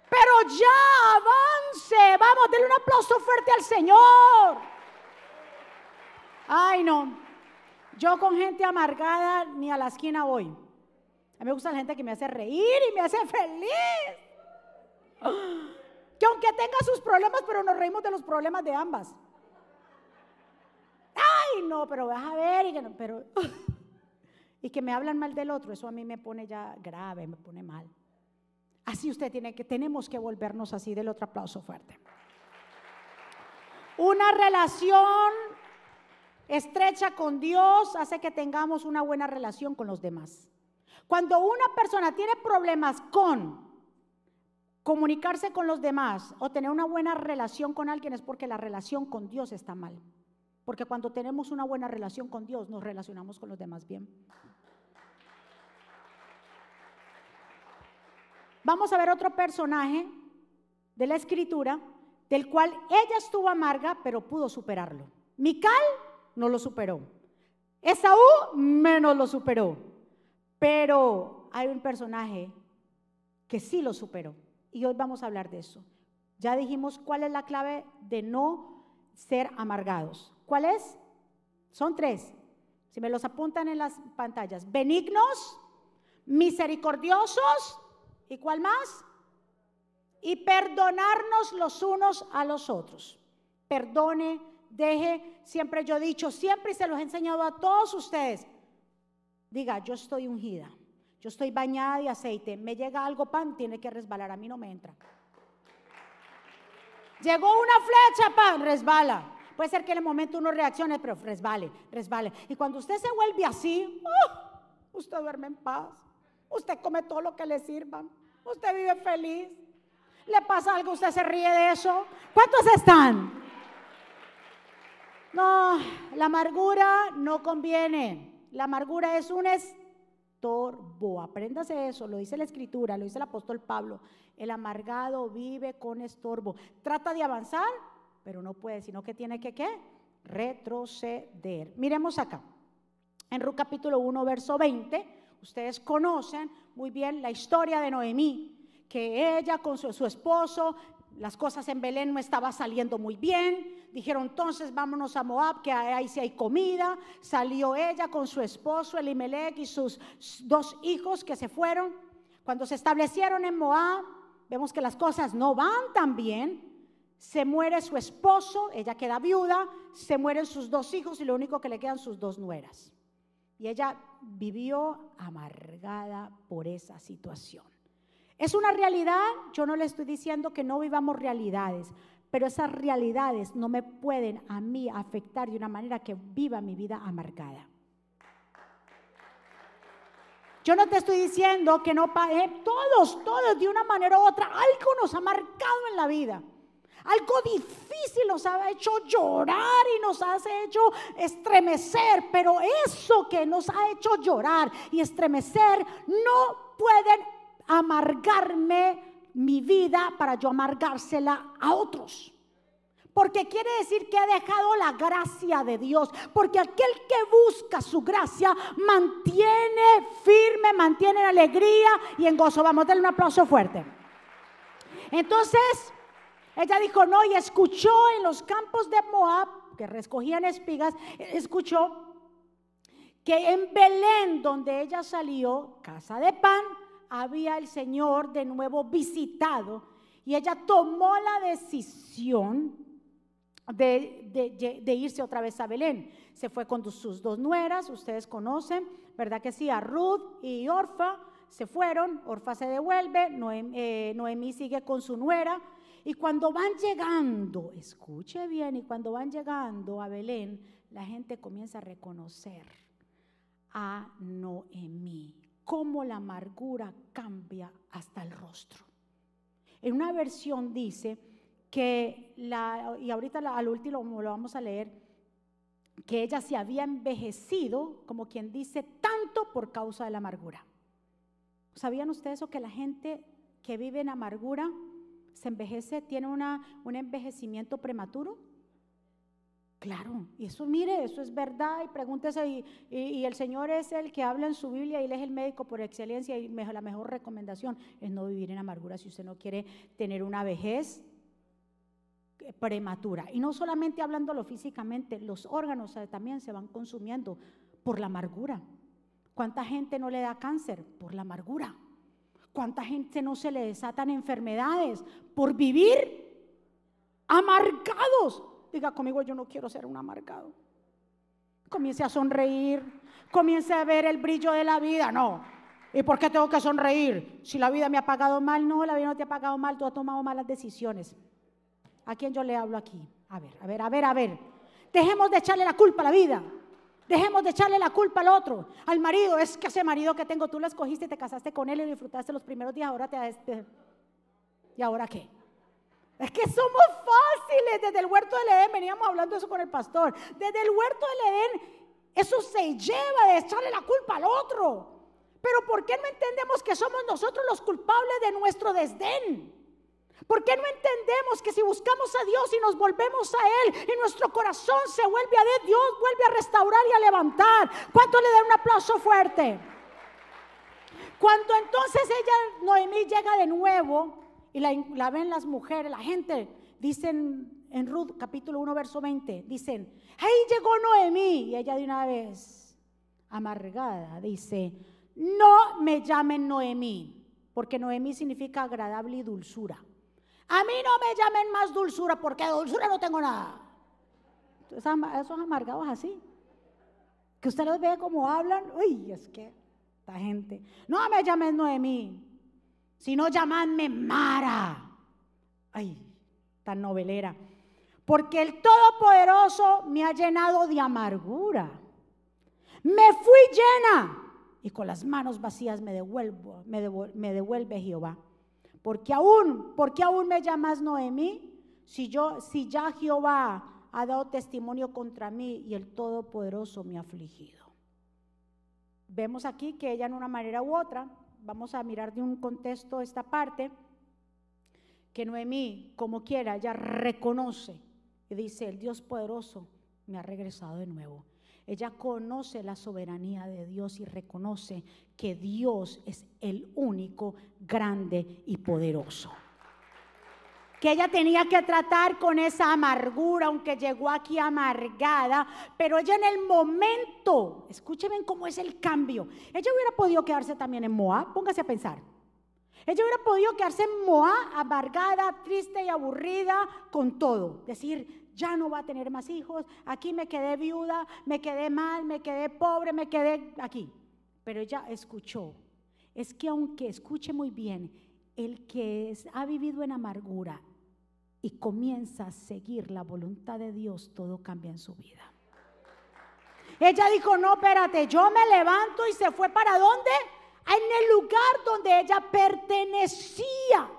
Pero ya avance, vamos, denle un aplauso fuerte al Señor. Ay, no. Yo con gente amargada ni a la esquina voy. A mí me gusta la gente que me hace reír y me hace feliz. Que aunque tenga sus problemas, pero nos reímos de los problemas de ambas. Ay, no, pero vas a ver y que pero y que me hablan mal del otro, eso a mí me pone ya grave, me pone mal. Así usted tiene que tenemos que volvernos así del otro aplauso fuerte. Una relación estrecha con Dios hace que tengamos una buena relación con los demás. Cuando una persona tiene problemas con comunicarse con los demás o tener una buena relación con alguien es porque la relación con Dios está mal. Porque cuando tenemos una buena relación con Dios nos relacionamos con los demás bien. Vamos a ver otro personaje de la escritura del cual ella estuvo amarga pero pudo superarlo. Mical no lo superó. Esaú menos lo superó. Pero hay un personaje que sí lo superó. Y hoy vamos a hablar de eso. Ya dijimos cuál es la clave de no ser amargados. ¿Cuál es? Son tres. Si me los apuntan en las pantallas. Benignos, misericordiosos y cuál más? Y perdonarnos los unos a los otros. Perdone, deje, siempre yo he dicho, siempre se los he enseñado a todos ustedes. Diga, yo estoy ungida, yo estoy bañada de aceite, me llega algo pan, tiene que resbalar, a mí no me entra. Llegó una flecha, pan, resbala. Puede ser que en el momento uno reaccione, pero resbale, resbale. Y cuando usted se vuelve así, ¡uh! usted duerme en paz. Usted come todo lo que le sirvan. Usted vive feliz. ¿Le pasa algo? ¿Usted se ríe de eso? ¿Cuántos están? No, la amargura no conviene. La amargura es un estorbo. Apréndase eso, lo dice la escritura, lo dice el apóstol Pablo. El amargado vive con estorbo. Trata de avanzar, pero no puede, sino que tiene que ¿qué? retroceder. Miremos acá. En Ruth capítulo 1, verso 20, ustedes conocen muy bien la historia de Noemí, que ella con su, esposo las cosas en Belén no estaban saliendo muy bien. Dijeron entonces vámonos a Moab, que ahí sí hay comida. Salió ella con su esposo Elimelech y sus dos hijos que se fueron. Cuando se establecieron en Moab, vemos que las cosas no van tan bien. Se muere su esposo, ella queda viuda, se mueren sus dos hijos y lo único que le quedan sus dos nueras. Y ella vivió amargada por esa situación. Es una realidad, yo no le estoy diciendo que no vivamos realidades, pero esas realidades no me pueden a mí afectar de una manera que viva mi vida amargada. Yo no te estoy diciendo que no pague, todos, todos de una manera u otra, algo nos ha marcado en la vida. Algo difícil nos ha hecho llorar y nos ha hecho estremecer, pero eso que nos ha hecho llorar y estremecer no pueden amargarme mi vida para yo amargársela a otros. Porque quiere decir que he dejado la gracia de Dios. Porque aquel que busca su gracia mantiene firme, mantiene en alegría y en gozo. Vamos a darle un aplauso fuerte. Entonces, ella dijo, no, y escuchó en los campos de Moab, que recogían espigas, escuchó que en Belén, donde ella salió, casa de pan, había el Señor de nuevo visitado y ella tomó la decisión de, irse otra vez a Belén. Se fue con sus dos nueras, ustedes conocen, ¿verdad que sí? A Ruth y Orfa se fueron, Orfa se devuelve, eh, Noemí sigue con su nuera. Y cuando van llegando, escuche bien, y cuando van llegando a Belén, la gente comienza a reconocer a Noemí cómo la amargura cambia hasta el rostro. En una versión dice que, la, y ahorita al último lo vamos a leer, que ella se había envejecido, como quien dice, tanto por causa de la amargura. ¿Sabían ustedes eso? Que la gente que vive en amargura se envejece, tiene una, un envejecimiento prematuro. Claro, y eso mire, eso es verdad y pregúntese, y, y, el Señor es el que habla en su Biblia y Él es el médico por excelencia y la mejor recomendación es no vivir en amargura si usted no quiere tener una vejez prematura. Y no solamente hablándolo físicamente, los órganos también se van consumiendo por la amargura. ¿Cuánta gente no le da cáncer? Por la amargura. ¿Cuánta gente no se le desatan enfermedades por vivir amargados? Diga conmigo, yo no quiero ser un amargado. Comience a sonreír, comience a ver el brillo de la vida. No. ¿Y por qué tengo que sonreír? Si la vida me ha pagado mal, no, la vida no te ha pagado mal, tú has tomado malas decisiones. ¿A quién yo le hablo aquí? A ver, a ver, a ver, a ver. Dejemos de echarle la culpa a la vida. Dejemos de echarle la culpa al otro, al marido. Es que ese marido que tengo, tú lo escogiste, te casaste con él y disfrutaste los primeros días, ahora te... ¿Y ahora qué? Es que somos fáciles. Desde el huerto del Edén, veníamos hablando eso con el pastor. Desde el huerto del Edén, eso se lleva de echarle la culpa al otro. Pero ¿por qué no entendemos que somos nosotros los culpables de nuestro desdén? ¿Por qué no entendemos que si buscamos a Dios y nos volvemos a Él y nuestro corazón se vuelve a Dios, Dios vuelve a restaurar y a levantar? ¿Cuánto le da un aplauso fuerte? Cuando entonces ella, Noemí, llega de nuevo y la, ven las mujeres, la gente, dicen en Ruth capítulo 1, verso 20, dicen, ahí llegó Noemí. Y ella de una vez, amargada, dice, no me llamen Noemí, porque Noemí significa agradable y dulzura. A mí no me llamen más dulzura, porque dulzura no tengo nada. Esos amargados así, que usted los ve como hablan, uy, es que esta gente, no me llamen Noemí, sino llamadme Mara. Ay, tan novelera. Porque el Todopoderoso me ha llenado de amargura. Me fui llena y con las manos vacías me devuelvo, me, devuelve, Jehová. Porque aún, porque aún me llamas Noemí, si yo, si ya Jehová ha dado testimonio contra mí y el Todopoderoso me ha afligido. Vemos aquí que ella en una manera u otra vamos a mirar de un contexto esta parte, que Noemí, como quiera, ya reconoce y dice, el Dios poderoso me ha regresado de nuevo. Ella conoce la soberanía de Dios y reconoce que Dios es el único grande y poderoso que ella tenía que tratar con esa amargura, aunque llegó aquí amargada, pero ella en el momento, escúcheme cómo es el cambio, ella hubiera podido quedarse también en Moab, póngase a pensar. Ella hubiera podido quedarse en Moab amargada, triste y aburrida con todo. Decir, ya no va a tener más hijos, aquí me quedé viuda, me quedé mal, me quedé pobre, me quedé aquí. Pero ella escuchó. Es que aunque escuche muy bien, el que ha vivido en amargura y comienza a seguir la voluntad de Dios, todo cambia en su vida. Ella dijo, no, espérate, yo me levanto y se fue para dónde? En el lugar donde ella pertenecía.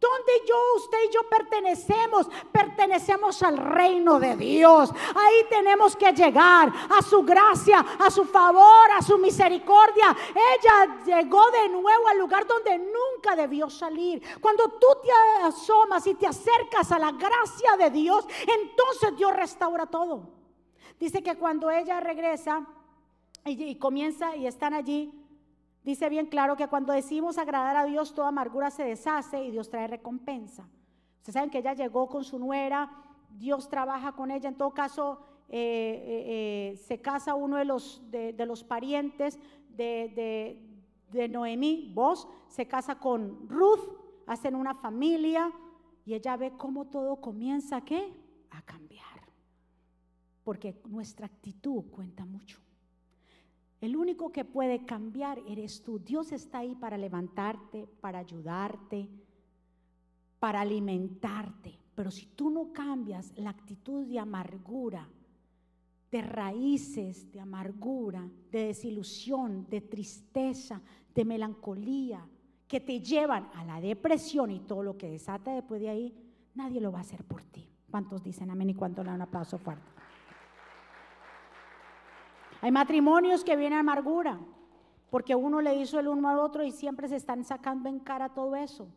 Donde yo, usted y yo pertenecemos, pertenecemos al reino de Dios. Ahí tenemos que llegar a su gracia, a su favor, a su misericordia. Ella llegó de nuevo al lugar donde nunca debió salir. Cuando tú te asomas y te acercas a la gracia de Dios, entonces Dios restaura todo. Dice que cuando ella regresa y, comienza y están allí, Dice bien claro que cuando decimos agradar a Dios, toda amargura se deshace y Dios trae recompensa. Ustedes saben que ella llegó con su nuera, Dios trabaja con ella, en todo caso eh, eh, eh, se casa uno de los, de, los parientes de, de, Noemí, vos, se casa con Ruth, hacen una familia y ella ve cómo todo comienza ¿qué? a cambiar. Porque nuestra actitud cuenta mucho. El único que puede cambiar eres tú. Dios está ahí para levantarte, para ayudarte, para alimentarte. Pero si tú no cambias la actitud de amargura, de raíces de amargura, de desilusión, de tristeza, de melancolía, que te llevan a la depresión y todo lo que desata después de ahí, nadie lo va a hacer por ti. ¿Cuántos dicen amén y cuántos le dan un aplauso fuerte? Hay matrimonios que vienen amargura, porque uno le hizo el uno al otro y siempre se están sacando en cara todo eso.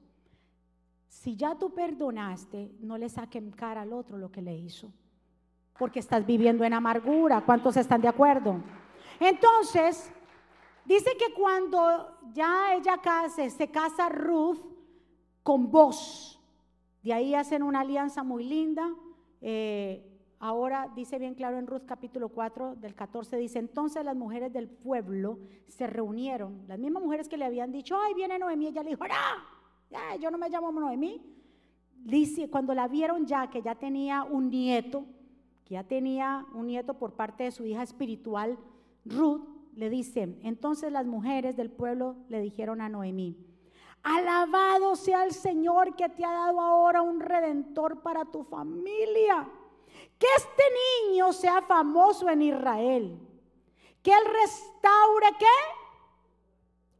Si ya tú perdonaste, no le saque en cara al otro lo que le hizo. porque estás viviendo en amargura. ¿Cuántos están de acuerdo? Entonces, dice que cuando ya ella case, se casa Ruth con vos, de ahí hacen una alianza muy linda. Eh, ahora dice bien claro en Ruth capítulo 4 del 14, dice, entonces las mujeres del pueblo se reunieron, las mismas mujeres que le habían dicho, ay, viene Noemí, ella le dijo, no, yo no me llamo Noemí. Dice, cuando la vieron ya, que ya tenía un nieto, que ya tenía un nieto por parte de su hija espiritual, Ruth, le dice, entonces las mujeres del pueblo le dijeron a Noemí, alabado sea el Señor que te ha dado ahora un redentor para tu familia, que este niño sea famoso en Israel, que él restaure qué,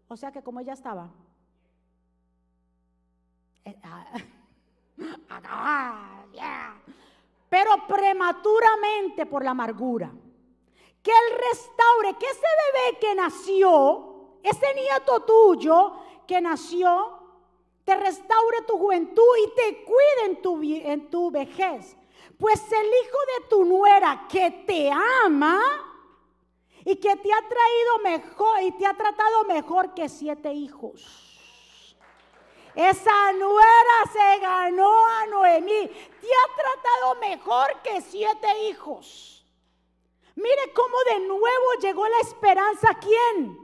o sea que como ella estaba, eh, ah, pero prematuramente por la amargura. Que Él restaure, que ese bebé que nació, ese nieto tuyo que nació, te restaure tu juventud y te cuide en tu, en tu vejez. Pues el hijo de tu nuera que te ama y que te ha traído mejor y te ha tratado mejor que siete hijos. Esa nuera se ganó a Noemí. Te ha tratado mejor que siete hijos. Mire cómo de nuevo llegó la esperanza. ¿A quién?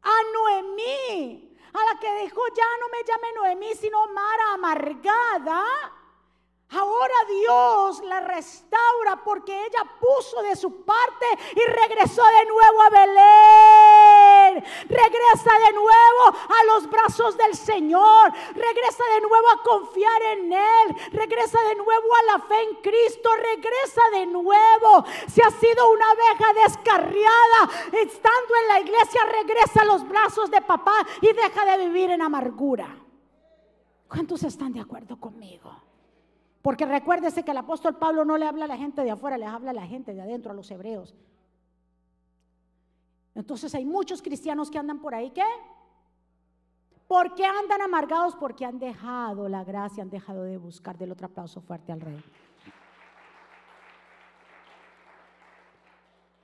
A Noemí. A la que dijo, ya no me llame Noemí, sino Mara amargada. Ahora Dios la restaura porque ella puso de su parte y regresó de nuevo a Belén. Regresa de nuevo a los brazos del Señor. Regresa de nuevo a confiar en Él. Regresa de nuevo a la fe en Cristo. Regresa de nuevo. Si ha sido una abeja descarriada, estando en la iglesia, regresa a los brazos de papá y deja de vivir en amargura. ¿Cuántos están de acuerdo conmigo? Porque recuérdese que el apóstol Pablo no le habla a la gente de afuera, le habla a la gente de adentro, a los hebreos. Entonces hay muchos cristianos que andan por ahí, ¿qué? ¿Por qué andan amargados? Porque han dejado la gracia, han dejado de buscar. Del otro aplauso fuerte al rey.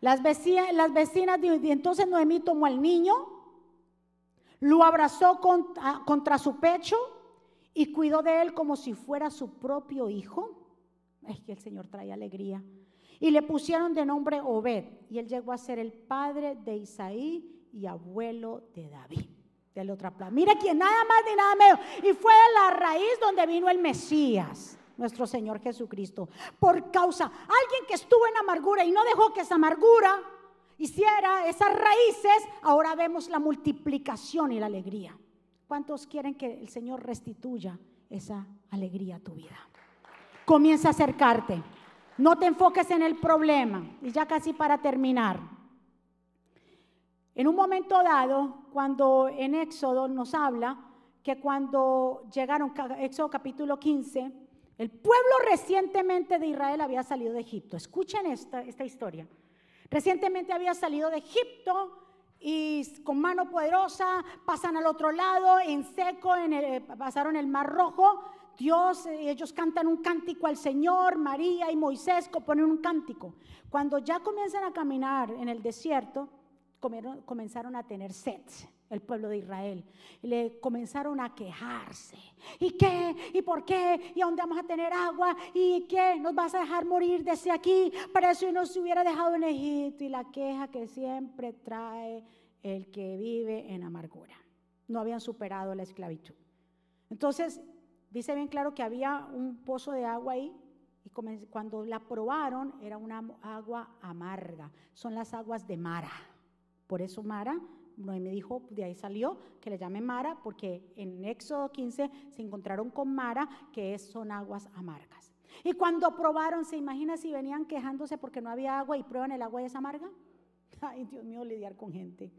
Las vecinas, las vecinas de, entonces Noemí tomó al niño, lo abrazó contra su pecho y cuidó de él como si fuera su propio hijo. Es que el Señor trae alegría. Y le pusieron de nombre Obed, y él llegó a ser el padre de Isaí y abuelo de David. Del otro plan. Mire quién, nada más ni nada menos. Y fue de la raíz donde vino el Mesías, nuestro Señor Jesucristo. Por causa, alguien que estuvo en amargura y no dejó que esa amargura hiciera esas raíces, ahora vemos la multiplicación y la alegría. ¿Cuántos quieren que el Señor restituya esa alegría a tu vida? Comienza a acercarte. No te enfoques en el problema. Y ya casi para terminar. En un momento dado, cuando en Éxodo nos habla que cuando llegaron, Éxodo capítulo 15, el pueblo recientemente de Israel había salido de Egipto. Escuchen esta, esta historia. Recientemente había salido de Egipto y con mano poderosa pasan al otro lado, en seco, el, pasaron el mar rojo. Dios, eh, ellos cantan un cántico al Señor, María y Moisés ponen un cántico. Cuando ya comienzan a caminar en el desierto, comenzaron a tener sed el pueblo de Israel. Y le comenzaron a quejarse. ¿Y qué? ¿Y por qué? ¿Y dónde vamos a tener agua? ¿Y qué? ¿Nos vas a dejar morir desde aquí? Para eso no se hubiera dejado en Egipto. Y la queja que siempre trae el que vive en amargura. No habían superado la esclavitud. Entonces, dice bien claro que había un pozo de agua ahí. Y cuando la probaron, era una agua amarga. Son las aguas de Mara. Por eso Mara me dijo, de ahí salió, que le llame Mara, porque en Éxodo 15 se encontraron con Mara, que son aguas amargas. Y cuando probaron, ¿se imagina si venían quejándose porque no había agua y prueban el agua y es amarga? Ay, Dios mío, lidiar con gente.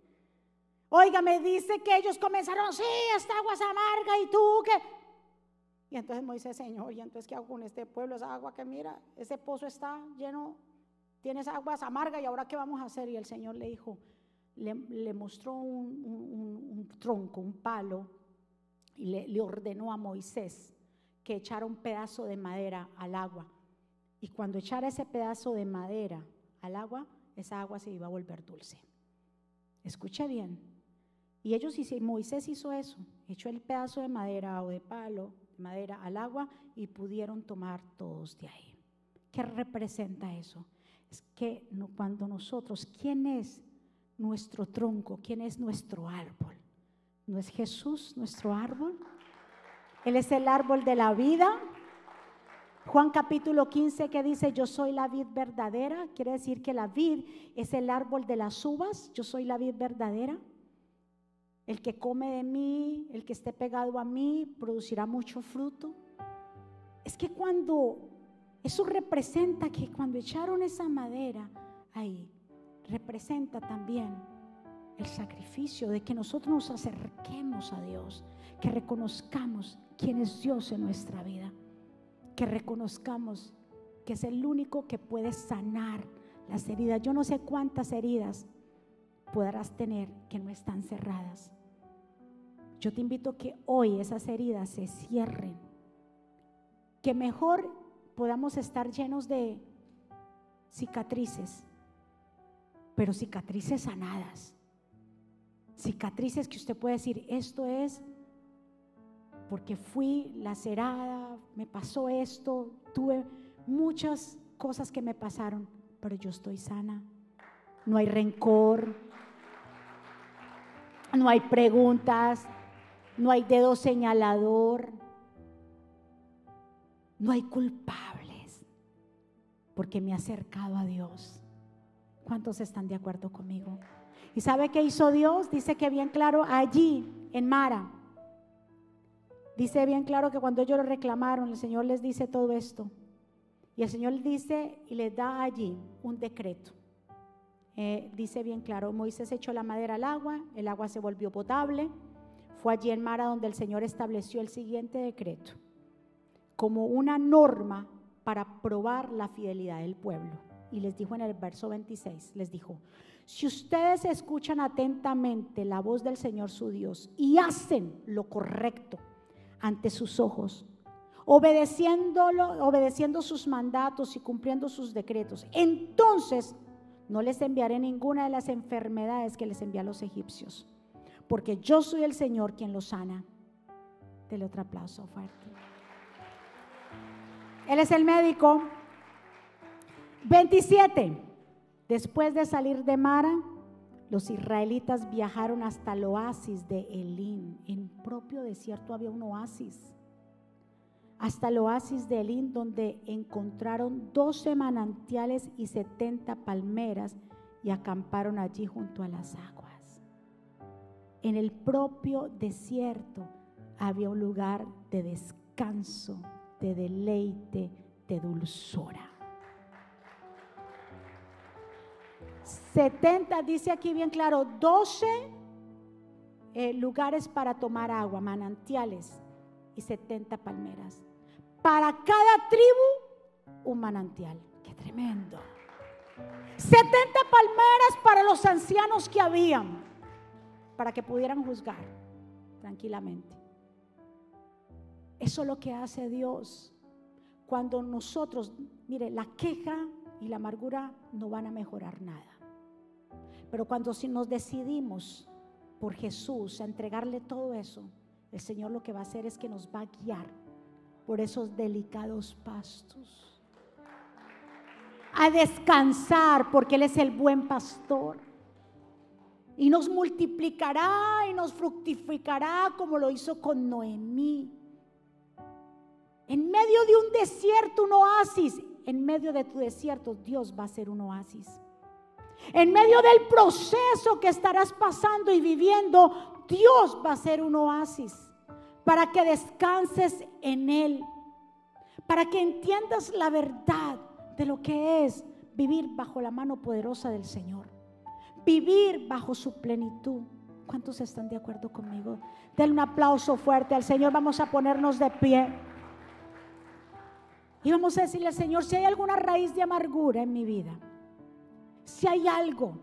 Oiga, me dice que ellos comenzaron, sí, esta agua es amarga y tú qué. Y entonces Moisés, Señor, ¿y entonces qué hago con este pueblo? Esa agua que mira, ese pozo está lleno, tienes aguas amargas y ahora qué vamos a hacer? Y el Señor le dijo, le, mostró un, tronco, un palo, y le, ordenó a Moisés que echara un pedazo de madera al agua Y cuando echara ese pedazo de madera al agua, esa agua se iba a volver dulce. Escuche bien. Y ellos, Moisés hizo eso, echó el pedazo de madera o de palo, de madera al agua y pudieron tomar todos de ahí. ¿Qué representa eso? Es que cuando nosotros, ¿quién es nuestro tronco? ¿Quién es nuestro árbol? ¿No es Jesús nuestro árbol? Él es el árbol de la vida. Juan capítulo 15 que dice, yo soy la vid verdadera, quiere decir que la vid es el árbol de las uvas, yo soy la vid verdadera. El que come de mí, el que esté pegado a mí, producirá mucho fruto. Es que cuando, eso representa que cuando echaron esa madera ahí, representa también el sacrificio de que nosotros nos acerquemos a Dios, que reconozcamos quién es Dios en nuestra vida que reconozcamos que es el único que puede sanar las heridas. Yo no sé cuántas heridas podrás tener que no están cerradas. Yo te invito a que hoy esas heridas se cierren. Que mejor podamos estar llenos de cicatrices, pero cicatrices sanadas. Cicatrices que usted puede decir, esto es porque fui lacerada, me pasó esto, tuve muchas cosas que me pasaron, pero yo estoy sana. No hay rencor, no hay preguntas, no hay dedo señalador, no hay culpables, porque me he acercado a Dios. ¿Cuántos están de acuerdo conmigo? ¿Y sabe qué hizo Dios? Dice que bien claro allí, en Mara, Dice bien claro que cuando ellos lo reclamaron, el Señor les dice todo esto. Y el Señor dice y les da allí un decreto. Eh, dice bien claro, Moisés echó la madera al agua, el agua se volvió potable. Fue allí en Mara donde el Señor estableció el siguiente decreto, como una norma para probar la fidelidad del pueblo. Y les dijo en el verso 26, les dijo, si ustedes escuchan atentamente la voz del Señor su Dios y hacen lo correcto, ante sus ojos, obedeciéndolo, obedeciendo sus mandatos y cumpliendo sus decretos. Entonces no les enviaré ninguna de las enfermedades que les envié a los egipcios, porque yo soy el Señor quien los sana. Dele otro aplauso fuerte. Él es el médico. 27. Después de salir de Mara, los israelitas viajaron hasta el oasis de Elín. En propio desierto había un oasis. Hasta el oasis de Elín, donde encontraron 12 manantiales y 70 palmeras y acamparon allí junto a las aguas. En el propio desierto había un lugar de descanso, de deleite, de dulzura. 70, dice aquí bien claro, 12 eh, lugares para tomar agua, manantiales y 70 palmeras. Para cada tribu, un manantial. Qué tremendo. 70 palmeras para los ancianos que habían, para que pudieran juzgar tranquilamente. Eso es lo que hace Dios cuando nosotros, mire, la queja y la amargura no van a mejorar nada. Pero cuando nos decidimos por Jesús a entregarle todo eso, el Señor lo que va a hacer es que nos va a guiar por esos delicados pastos. A descansar porque Él es el buen pastor. Y nos multiplicará y nos fructificará como lo hizo con Noemí. En medio de un desierto, un oasis. En medio de tu desierto, Dios va a ser un oasis. En medio del proceso que estarás pasando y viviendo, Dios va a ser un oasis para que descanses en Él, para que entiendas la verdad de lo que es vivir bajo la mano poderosa del Señor, vivir bajo su plenitud. ¿Cuántos están de acuerdo conmigo? Denle un aplauso fuerte al Señor. Vamos a ponernos de pie. Y vamos a decirle al Señor, si hay alguna raíz de amargura en mi vida, si hay algo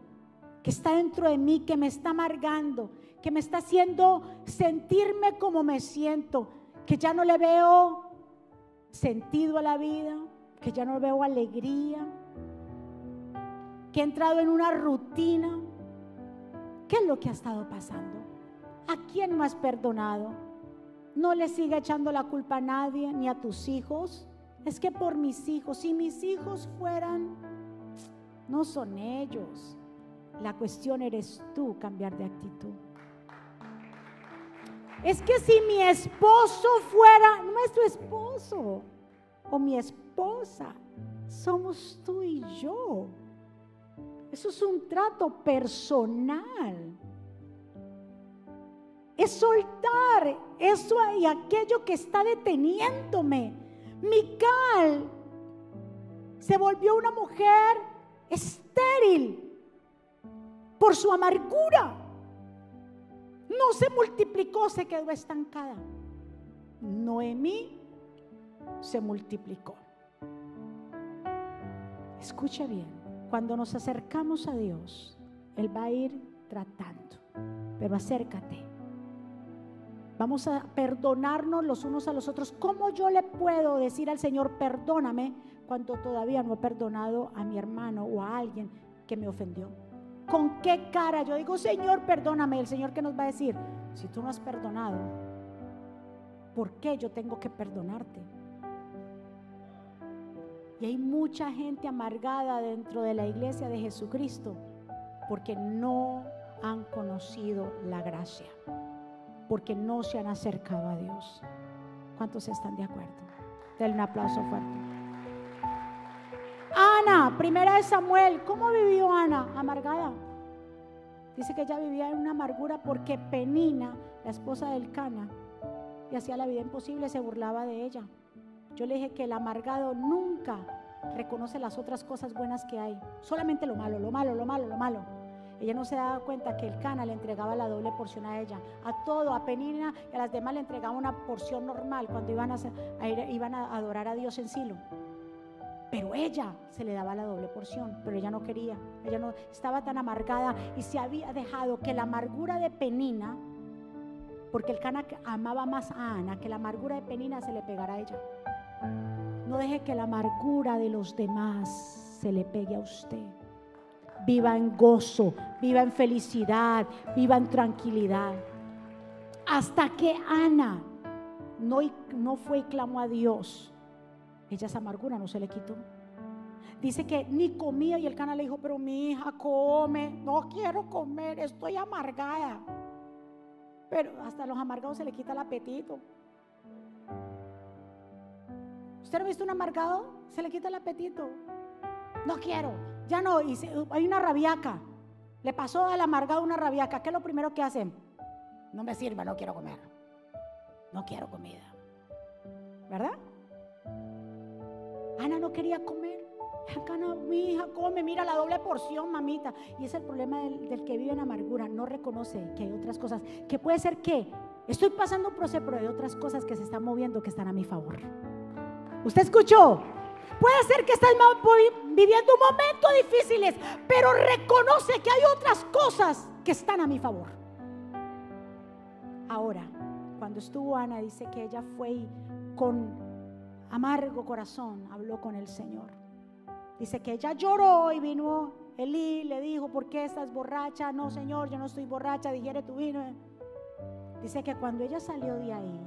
que está dentro de mí, que me está amargando, que me está haciendo sentirme como me siento, que ya no le veo sentido a la vida, que ya no veo alegría, que he entrado en una rutina. ¿Qué es lo que ha estado pasando? ¿A quién no has perdonado? No le siga echando la culpa a nadie, ni a tus hijos. Es que por mis hijos, si mis hijos fueran, no son ellos. La cuestión eres tú cambiar de actitud. Es que si mi esposo fuera nuestro esposo o mi esposa, somos tú y yo. Eso es un trato personal. Es soltar eso y aquello que está deteniéndome. Mical se volvió una mujer estéril por su amargura. No se multiplicó, se quedó estancada. Noemí se multiplicó. Escucha bien, cuando nos acercamos a Dios, Él va a ir tratando, pero acércate. Vamos a perdonarnos los unos a los otros. ¿Cómo yo le puedo decir al Señor, perdóname, cuando todavía no he perdonado a mi hermano o a alguien que me ofendió? ¿Con qué cara yo digo, Señor, perdóname? El Señor que nos va a decir, si tú no has perdonado, ¿por qué yo tengo que perdonarte? Y hay mucha gente amargada dentro de la iglesia de Jesucristo porque no han conocido la gracia, porque no se han acercado a Dios. ¿Cuántos están de acuerdo? Denle un aplauso fuerte. Ana, primera de Samuel, ¿cómo vivió Ana? Amargada. Dice que ella vivía en una amargura porque Penina, la esposa del Cana, y hacía la vida imposible, se burlaba de ella. Yo le dije que el amargado nunca reconoce las otras cosas buenas que hay, solamente lo malo, lo malo, lo malo, lo malo. Ella no se daba cuenta que el Cana le entregaba la doble porción a ella, a todo, a Penina y a las demás le entregaba una porción normal cuando iban a, iban a adorar a Dios en Silo. Pero ella se le daba la doble porción, pero ella no quería, ella no estaba tan amargada y se había dejado que la amargura de Penina, porque el Cana amaba más a Ana, que la amargura de Penina se le pegara a ella. No deje que la amargura de los demás se le pegue a usted. Viva en gozo, viva en felicidad, viva en tranquilidad. Hasta que Ana no, no fue y clamó a Dios, ella esa amargura no se le quitó. Dice que ni comía y el cana le dijo, pero mi hija come, no quiero comer, estoy amargada. Pero hasta los amargados se le quita el apetito. ¿Usted ha visto un amargado? Se le quita el apetito. No quiero, ya no. hay una rabiaca. Le pasó al amargado una rabiaca. ¿Qué es lo primero que hacen? No me sirve, no quiero comer. No quiero comida. ¿Verdad? Ana no quería comer. Ana, mi hija come, mira la doble porción, mamita. Y es el problema del, que vive en amargura. No reconoce que hay otras cosas. Que puede ser que estoy pasando un proceso, pero hay otras cosas que se están moviendo que están a mi favor. ¿Usted escuchó? Puede ser que estés viviendo momentos difíciles, pero reconoce que hay otras cosas que están a mi favor. Ahora, cuando estuvo Ana, dice que ella fue con amargo corazón habló con el Señor. Dice que ella lloró y vino Elí, le dijo, ¿por qué estás borracha? No, Señor, yo no estoy borracha, digiere tu vino. Dice que cuando ella salió de ahí,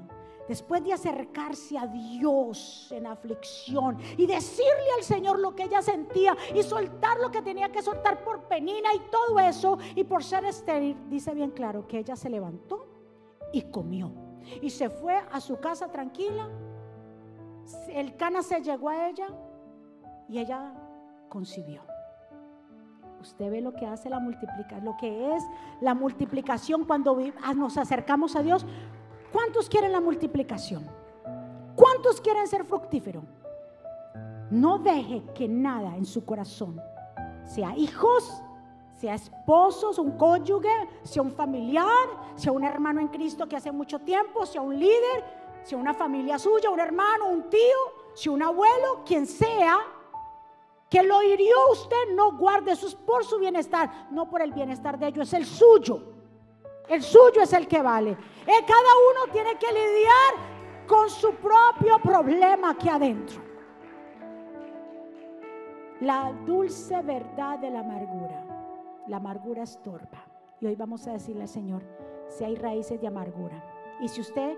después de acercarse a Dios en aflicción y decirle al Señor lo que ella sentía y soltar lo que tenía que soltar por penina y todo eso y por ser estéril, dice bien claro que ella se levantó y comió y se fue a su casa tranquila. El cana se llegó a ella y ella concibió. Usted ve lo que hace la multiplicación, lo que es la multiplicación cuando nos acercamos a Dios. ¿Cuántos quieren la multiplicación? ¿Cuántos quieren ser fructífero? No deje que nada en su corazón, sea hijos, sea esposos, un cónyuge, sea un familiar, sea un hermano en Cristo que hace mucho tiempo, sea un líder, sea una familia suya, un hermano, un tío, sea un abuelo, quien sea, que lo hirió usted, no guarde eso por su bienestar, no por el bienestar de ellos, es el suyo. El suyo es el que vale. Eh, cada uno tiene que lidiar con su propio problema aquí adentro. La dulce verdad de la amargura. La amargura estorba. Y hoy vamos a decirle al Señor, si hay raíces de amargura. Y si usted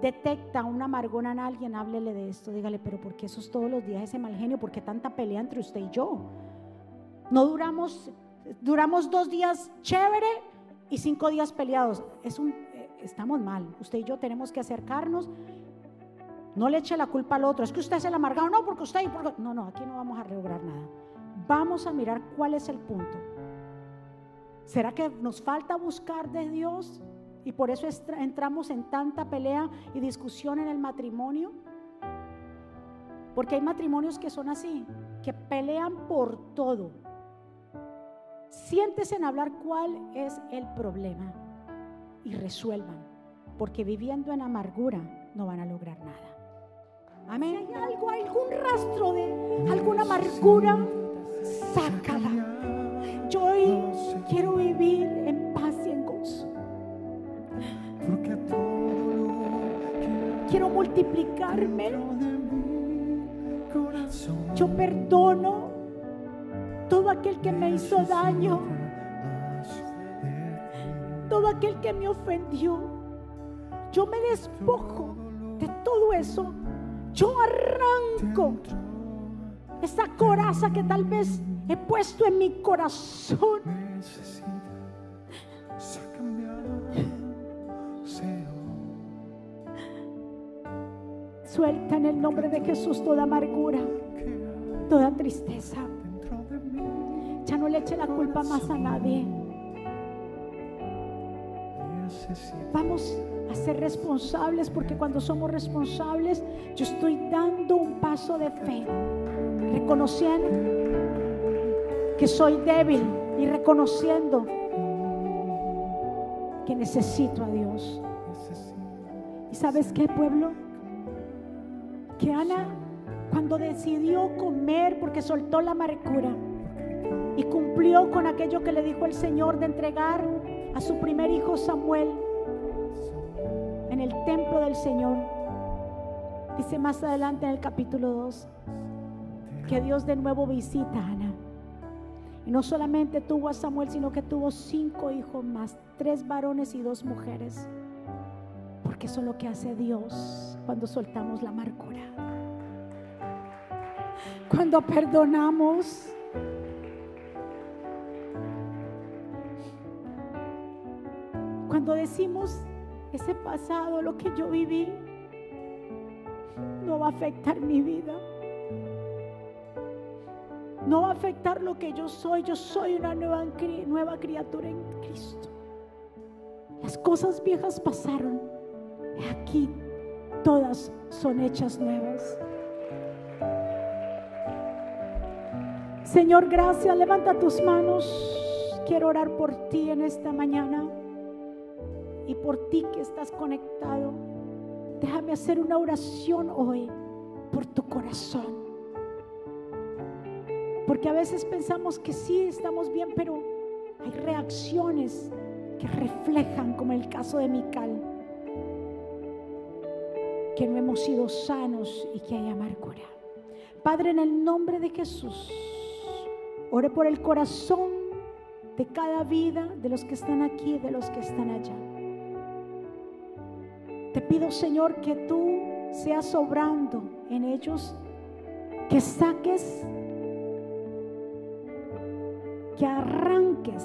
detecta una amargura en alguien, háblele de esto. Dígale, pero ¿por qué esos todos los días ese mal genio? ¿Por qué tanta pelea entre usted y yo? No duramos, duramos dos días chévere y cinco días peleados. Es un, eh, estamos mal. Usted y yo tenemos que acercarnos. No le eche la culpa al otro. Es que usted es el amargado. No, porque usted. Porque... No, no, aquí no vamos a lograr nada. Vamos a mirar cuál es el punto. ¿Será que nos falta buscar de Dios? Y por eso entramos en tanta pelea y discusión en el matrimonio. Porque hay matrimonios que son así, que pelean por todo. Siéntese en hablar cuál es el problema y resuelvan. Porque viviendo en amargura no van a lograr nada. Amén. Si hay algo, algún rastro de alguna amargura, sácala. Yo hoy quiero vivir multiplicarme. Yo perdono todo aquel que me hizo daño, todo aquel que me ofendió. Yo me despojo de todo eso. Yo arranco esa coraza que tal vez he puesto en mi corazón. Suelta en el nombre de Jesús toda amargura, toda tristeza. Ya no le eche la culpa más a nadie. Vamos a ser responsables porque cuando somos responsables yo estoy dando un paso de fe, reconociendo que soy débil y reconociendo que necesito a Dios. ¿Y sabes qué, pueblo? Que Ana, cuando decidió comer porque soltó la amargura y cumplió con aquello que le dijo el Señor de entregar a su primer hijo Samuel en el templo del Señor, dice más adelante en el capítulo 2 que Dios de nuevo visita a Ana. Y no solamente tuvo a Samuel, sino que tuvo cinco hijos más, tres varones y dos mujeres. Porque eso es lo que hace Dios cuando soltamos la amargura. Cuando perdonamos. Cuando decimos ese pasado, lo que yo viví, no va a afectar mi vida no va a afectar lo que yo soy. Yo soy una nueva, nueva criatura en Cristo. Las cosas viejas pasaron. Aquí todas son hechas nuevas. Señor, gracias. Levanta tus manos. Quiero orar por ti en esta mañana y por ti que estás conectado. Déjame hacer una oración hoy por tu corazón. Porque a veces pensamos que sí estamos bien, pero hay reacciones que reflejan, como el caso de Mical, que no hemos sido sanos y que hay amargura. Padre, en el nombre de Jesús, ore por el corazón de cada vida, de los que están aquí de los que están allá. Te pido, Señor, que tú seas obrando en ellos, que saques que arranques,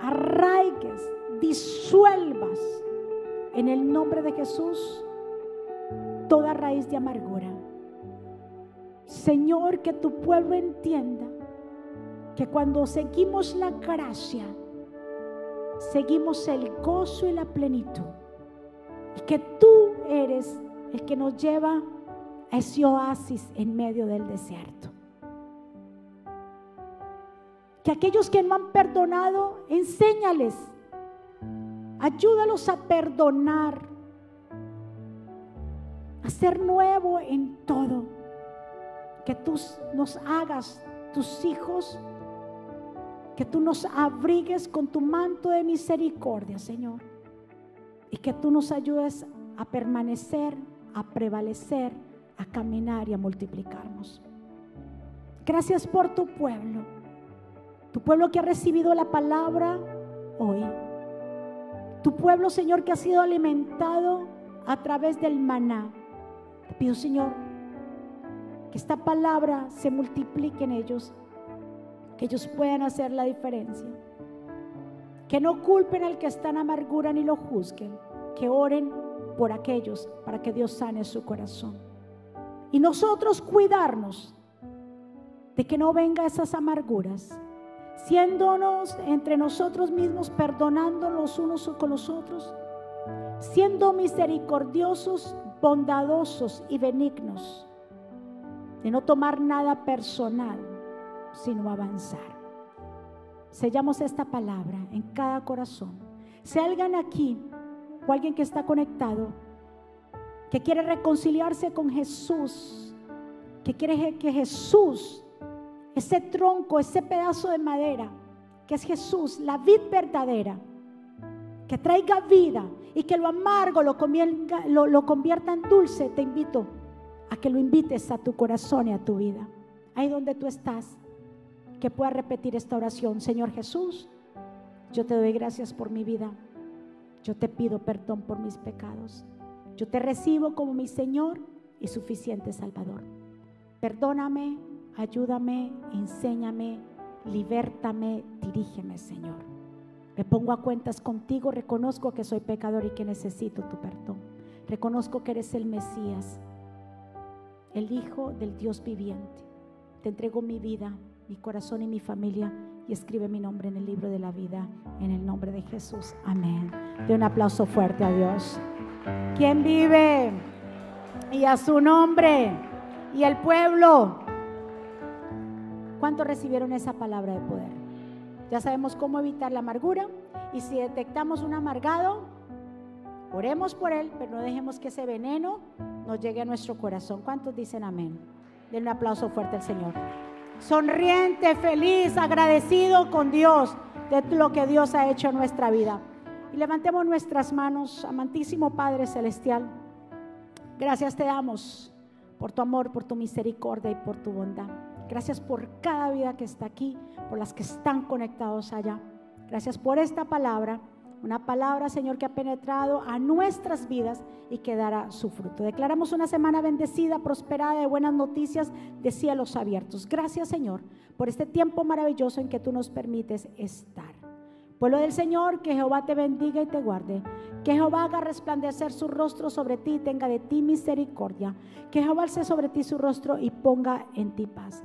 arraigues, disuelvas en el nombre de Jesús toda raíz de amargura. Señor, que tu pueblo entienda que cuando seguimos la gracia, seguimos el gozo y la plenitud. Y que tú eres el que nos lleva a ese oasis en medio del desierto que aquellos que no han perdonado, enséñales, ayúdalos a perdonar, a ser nuevo en todo, que tú nos hagas tus hijos, que tú nos abrigues con tu manto de misericordia, Señor, y que tú nos ayudes a permanecer, a prevalecer, a caminar y a multiplicarnos. Gracias por tu pueblo. Tu pueblo que ha recibido la palabra hoy. Tu pueblo, Señor, que ha sido alimentado a través del maná. Te pido, Señor, que esta palabra se multiplique en ellos, que ellos puedan hacer la diferencia. Que no culpen al que está en amargura ni lo juzguen, que oren por aquellos para que Dios sane su corazón. Y nosotros cuidarnos de que no venga esas amarguras, siéndonos entre nosotros mismos, perdonándonos unos con los otros, siendo misericordiosos, bondadosos y benignos, de no tomar nada personal, sino avanzar. Sellamos esta palabra en cada corazón. Si alguien aquí o alguien que está conectado, que quiere reconciliarse con Jesús, que quiere que Jesús, ese tronco, ese pedazo de madera, que es Jesús, la vid verdadera, que traiga vida y que lo amargo lo convierta, lo convierta en dulce, te invito a que lo invites a tu corazón y a tu vida. Ahí donde tú estás que pueda repetir esta oración. Señor Jesús, yo te doy gracias por mi vida. Yo te pido perdón por mis pecados. Yo te recibo como mi Señor y suficiente Salvador. Perdóname, ayúdame, enséñame, libértame, dirígeme, Señor. Me pongo a cuentas contigo, reconozco que soy pecador y que necesito tu perdón. Reconozco que eres el Mesías, el Hijo del Dios viviente. Te entrego mi vida, mi corazón y mi familia y escribe mi nombre en el libro de la vida en el nombre de Jesús. Amén. De un aplauso fuerte a Dios. ¿Quién vive? Y a su nombre. Y el pueblo. ¿Cuántos recibieron esa palabra de poder? Ya sabemos cómo evitar la amargura. Y si detectamos un amargado, oremos por él, pero no dejemos que ese veneno nos llegue a nuestro corazón. ¿Cuántos dicen amén? Den un aplauso fuerte al Señor sonriente, feliz, agradecido con Dios de lo que Dios ha hecho en nuestra vida. Y levantemos nuestras manos, amantísimo Padre Celestial. Gracias te damos por tu amor, por tu misericordia y por tu bondad. Gracias por cada vida que está aquí, por las que están conectados allá. Gracias por esta palabra una palabra, Señor, que ha penetrado a nuestras vidas y que dará su fruto. Declaramos una semana bendecida, prosperada, de buenas noticias, de cielos abiertos. Gracias, Señor, por este tiempo maravilloso en que tú nos permites estar. Pueblo del Señor, que Jehová te bendiga y te guarde. Que Jehová haga resplandecer su rostro sobre ti y tenga de ti misericordia. Que Jehová alce sobre ti su rostro y ponga en ti paz.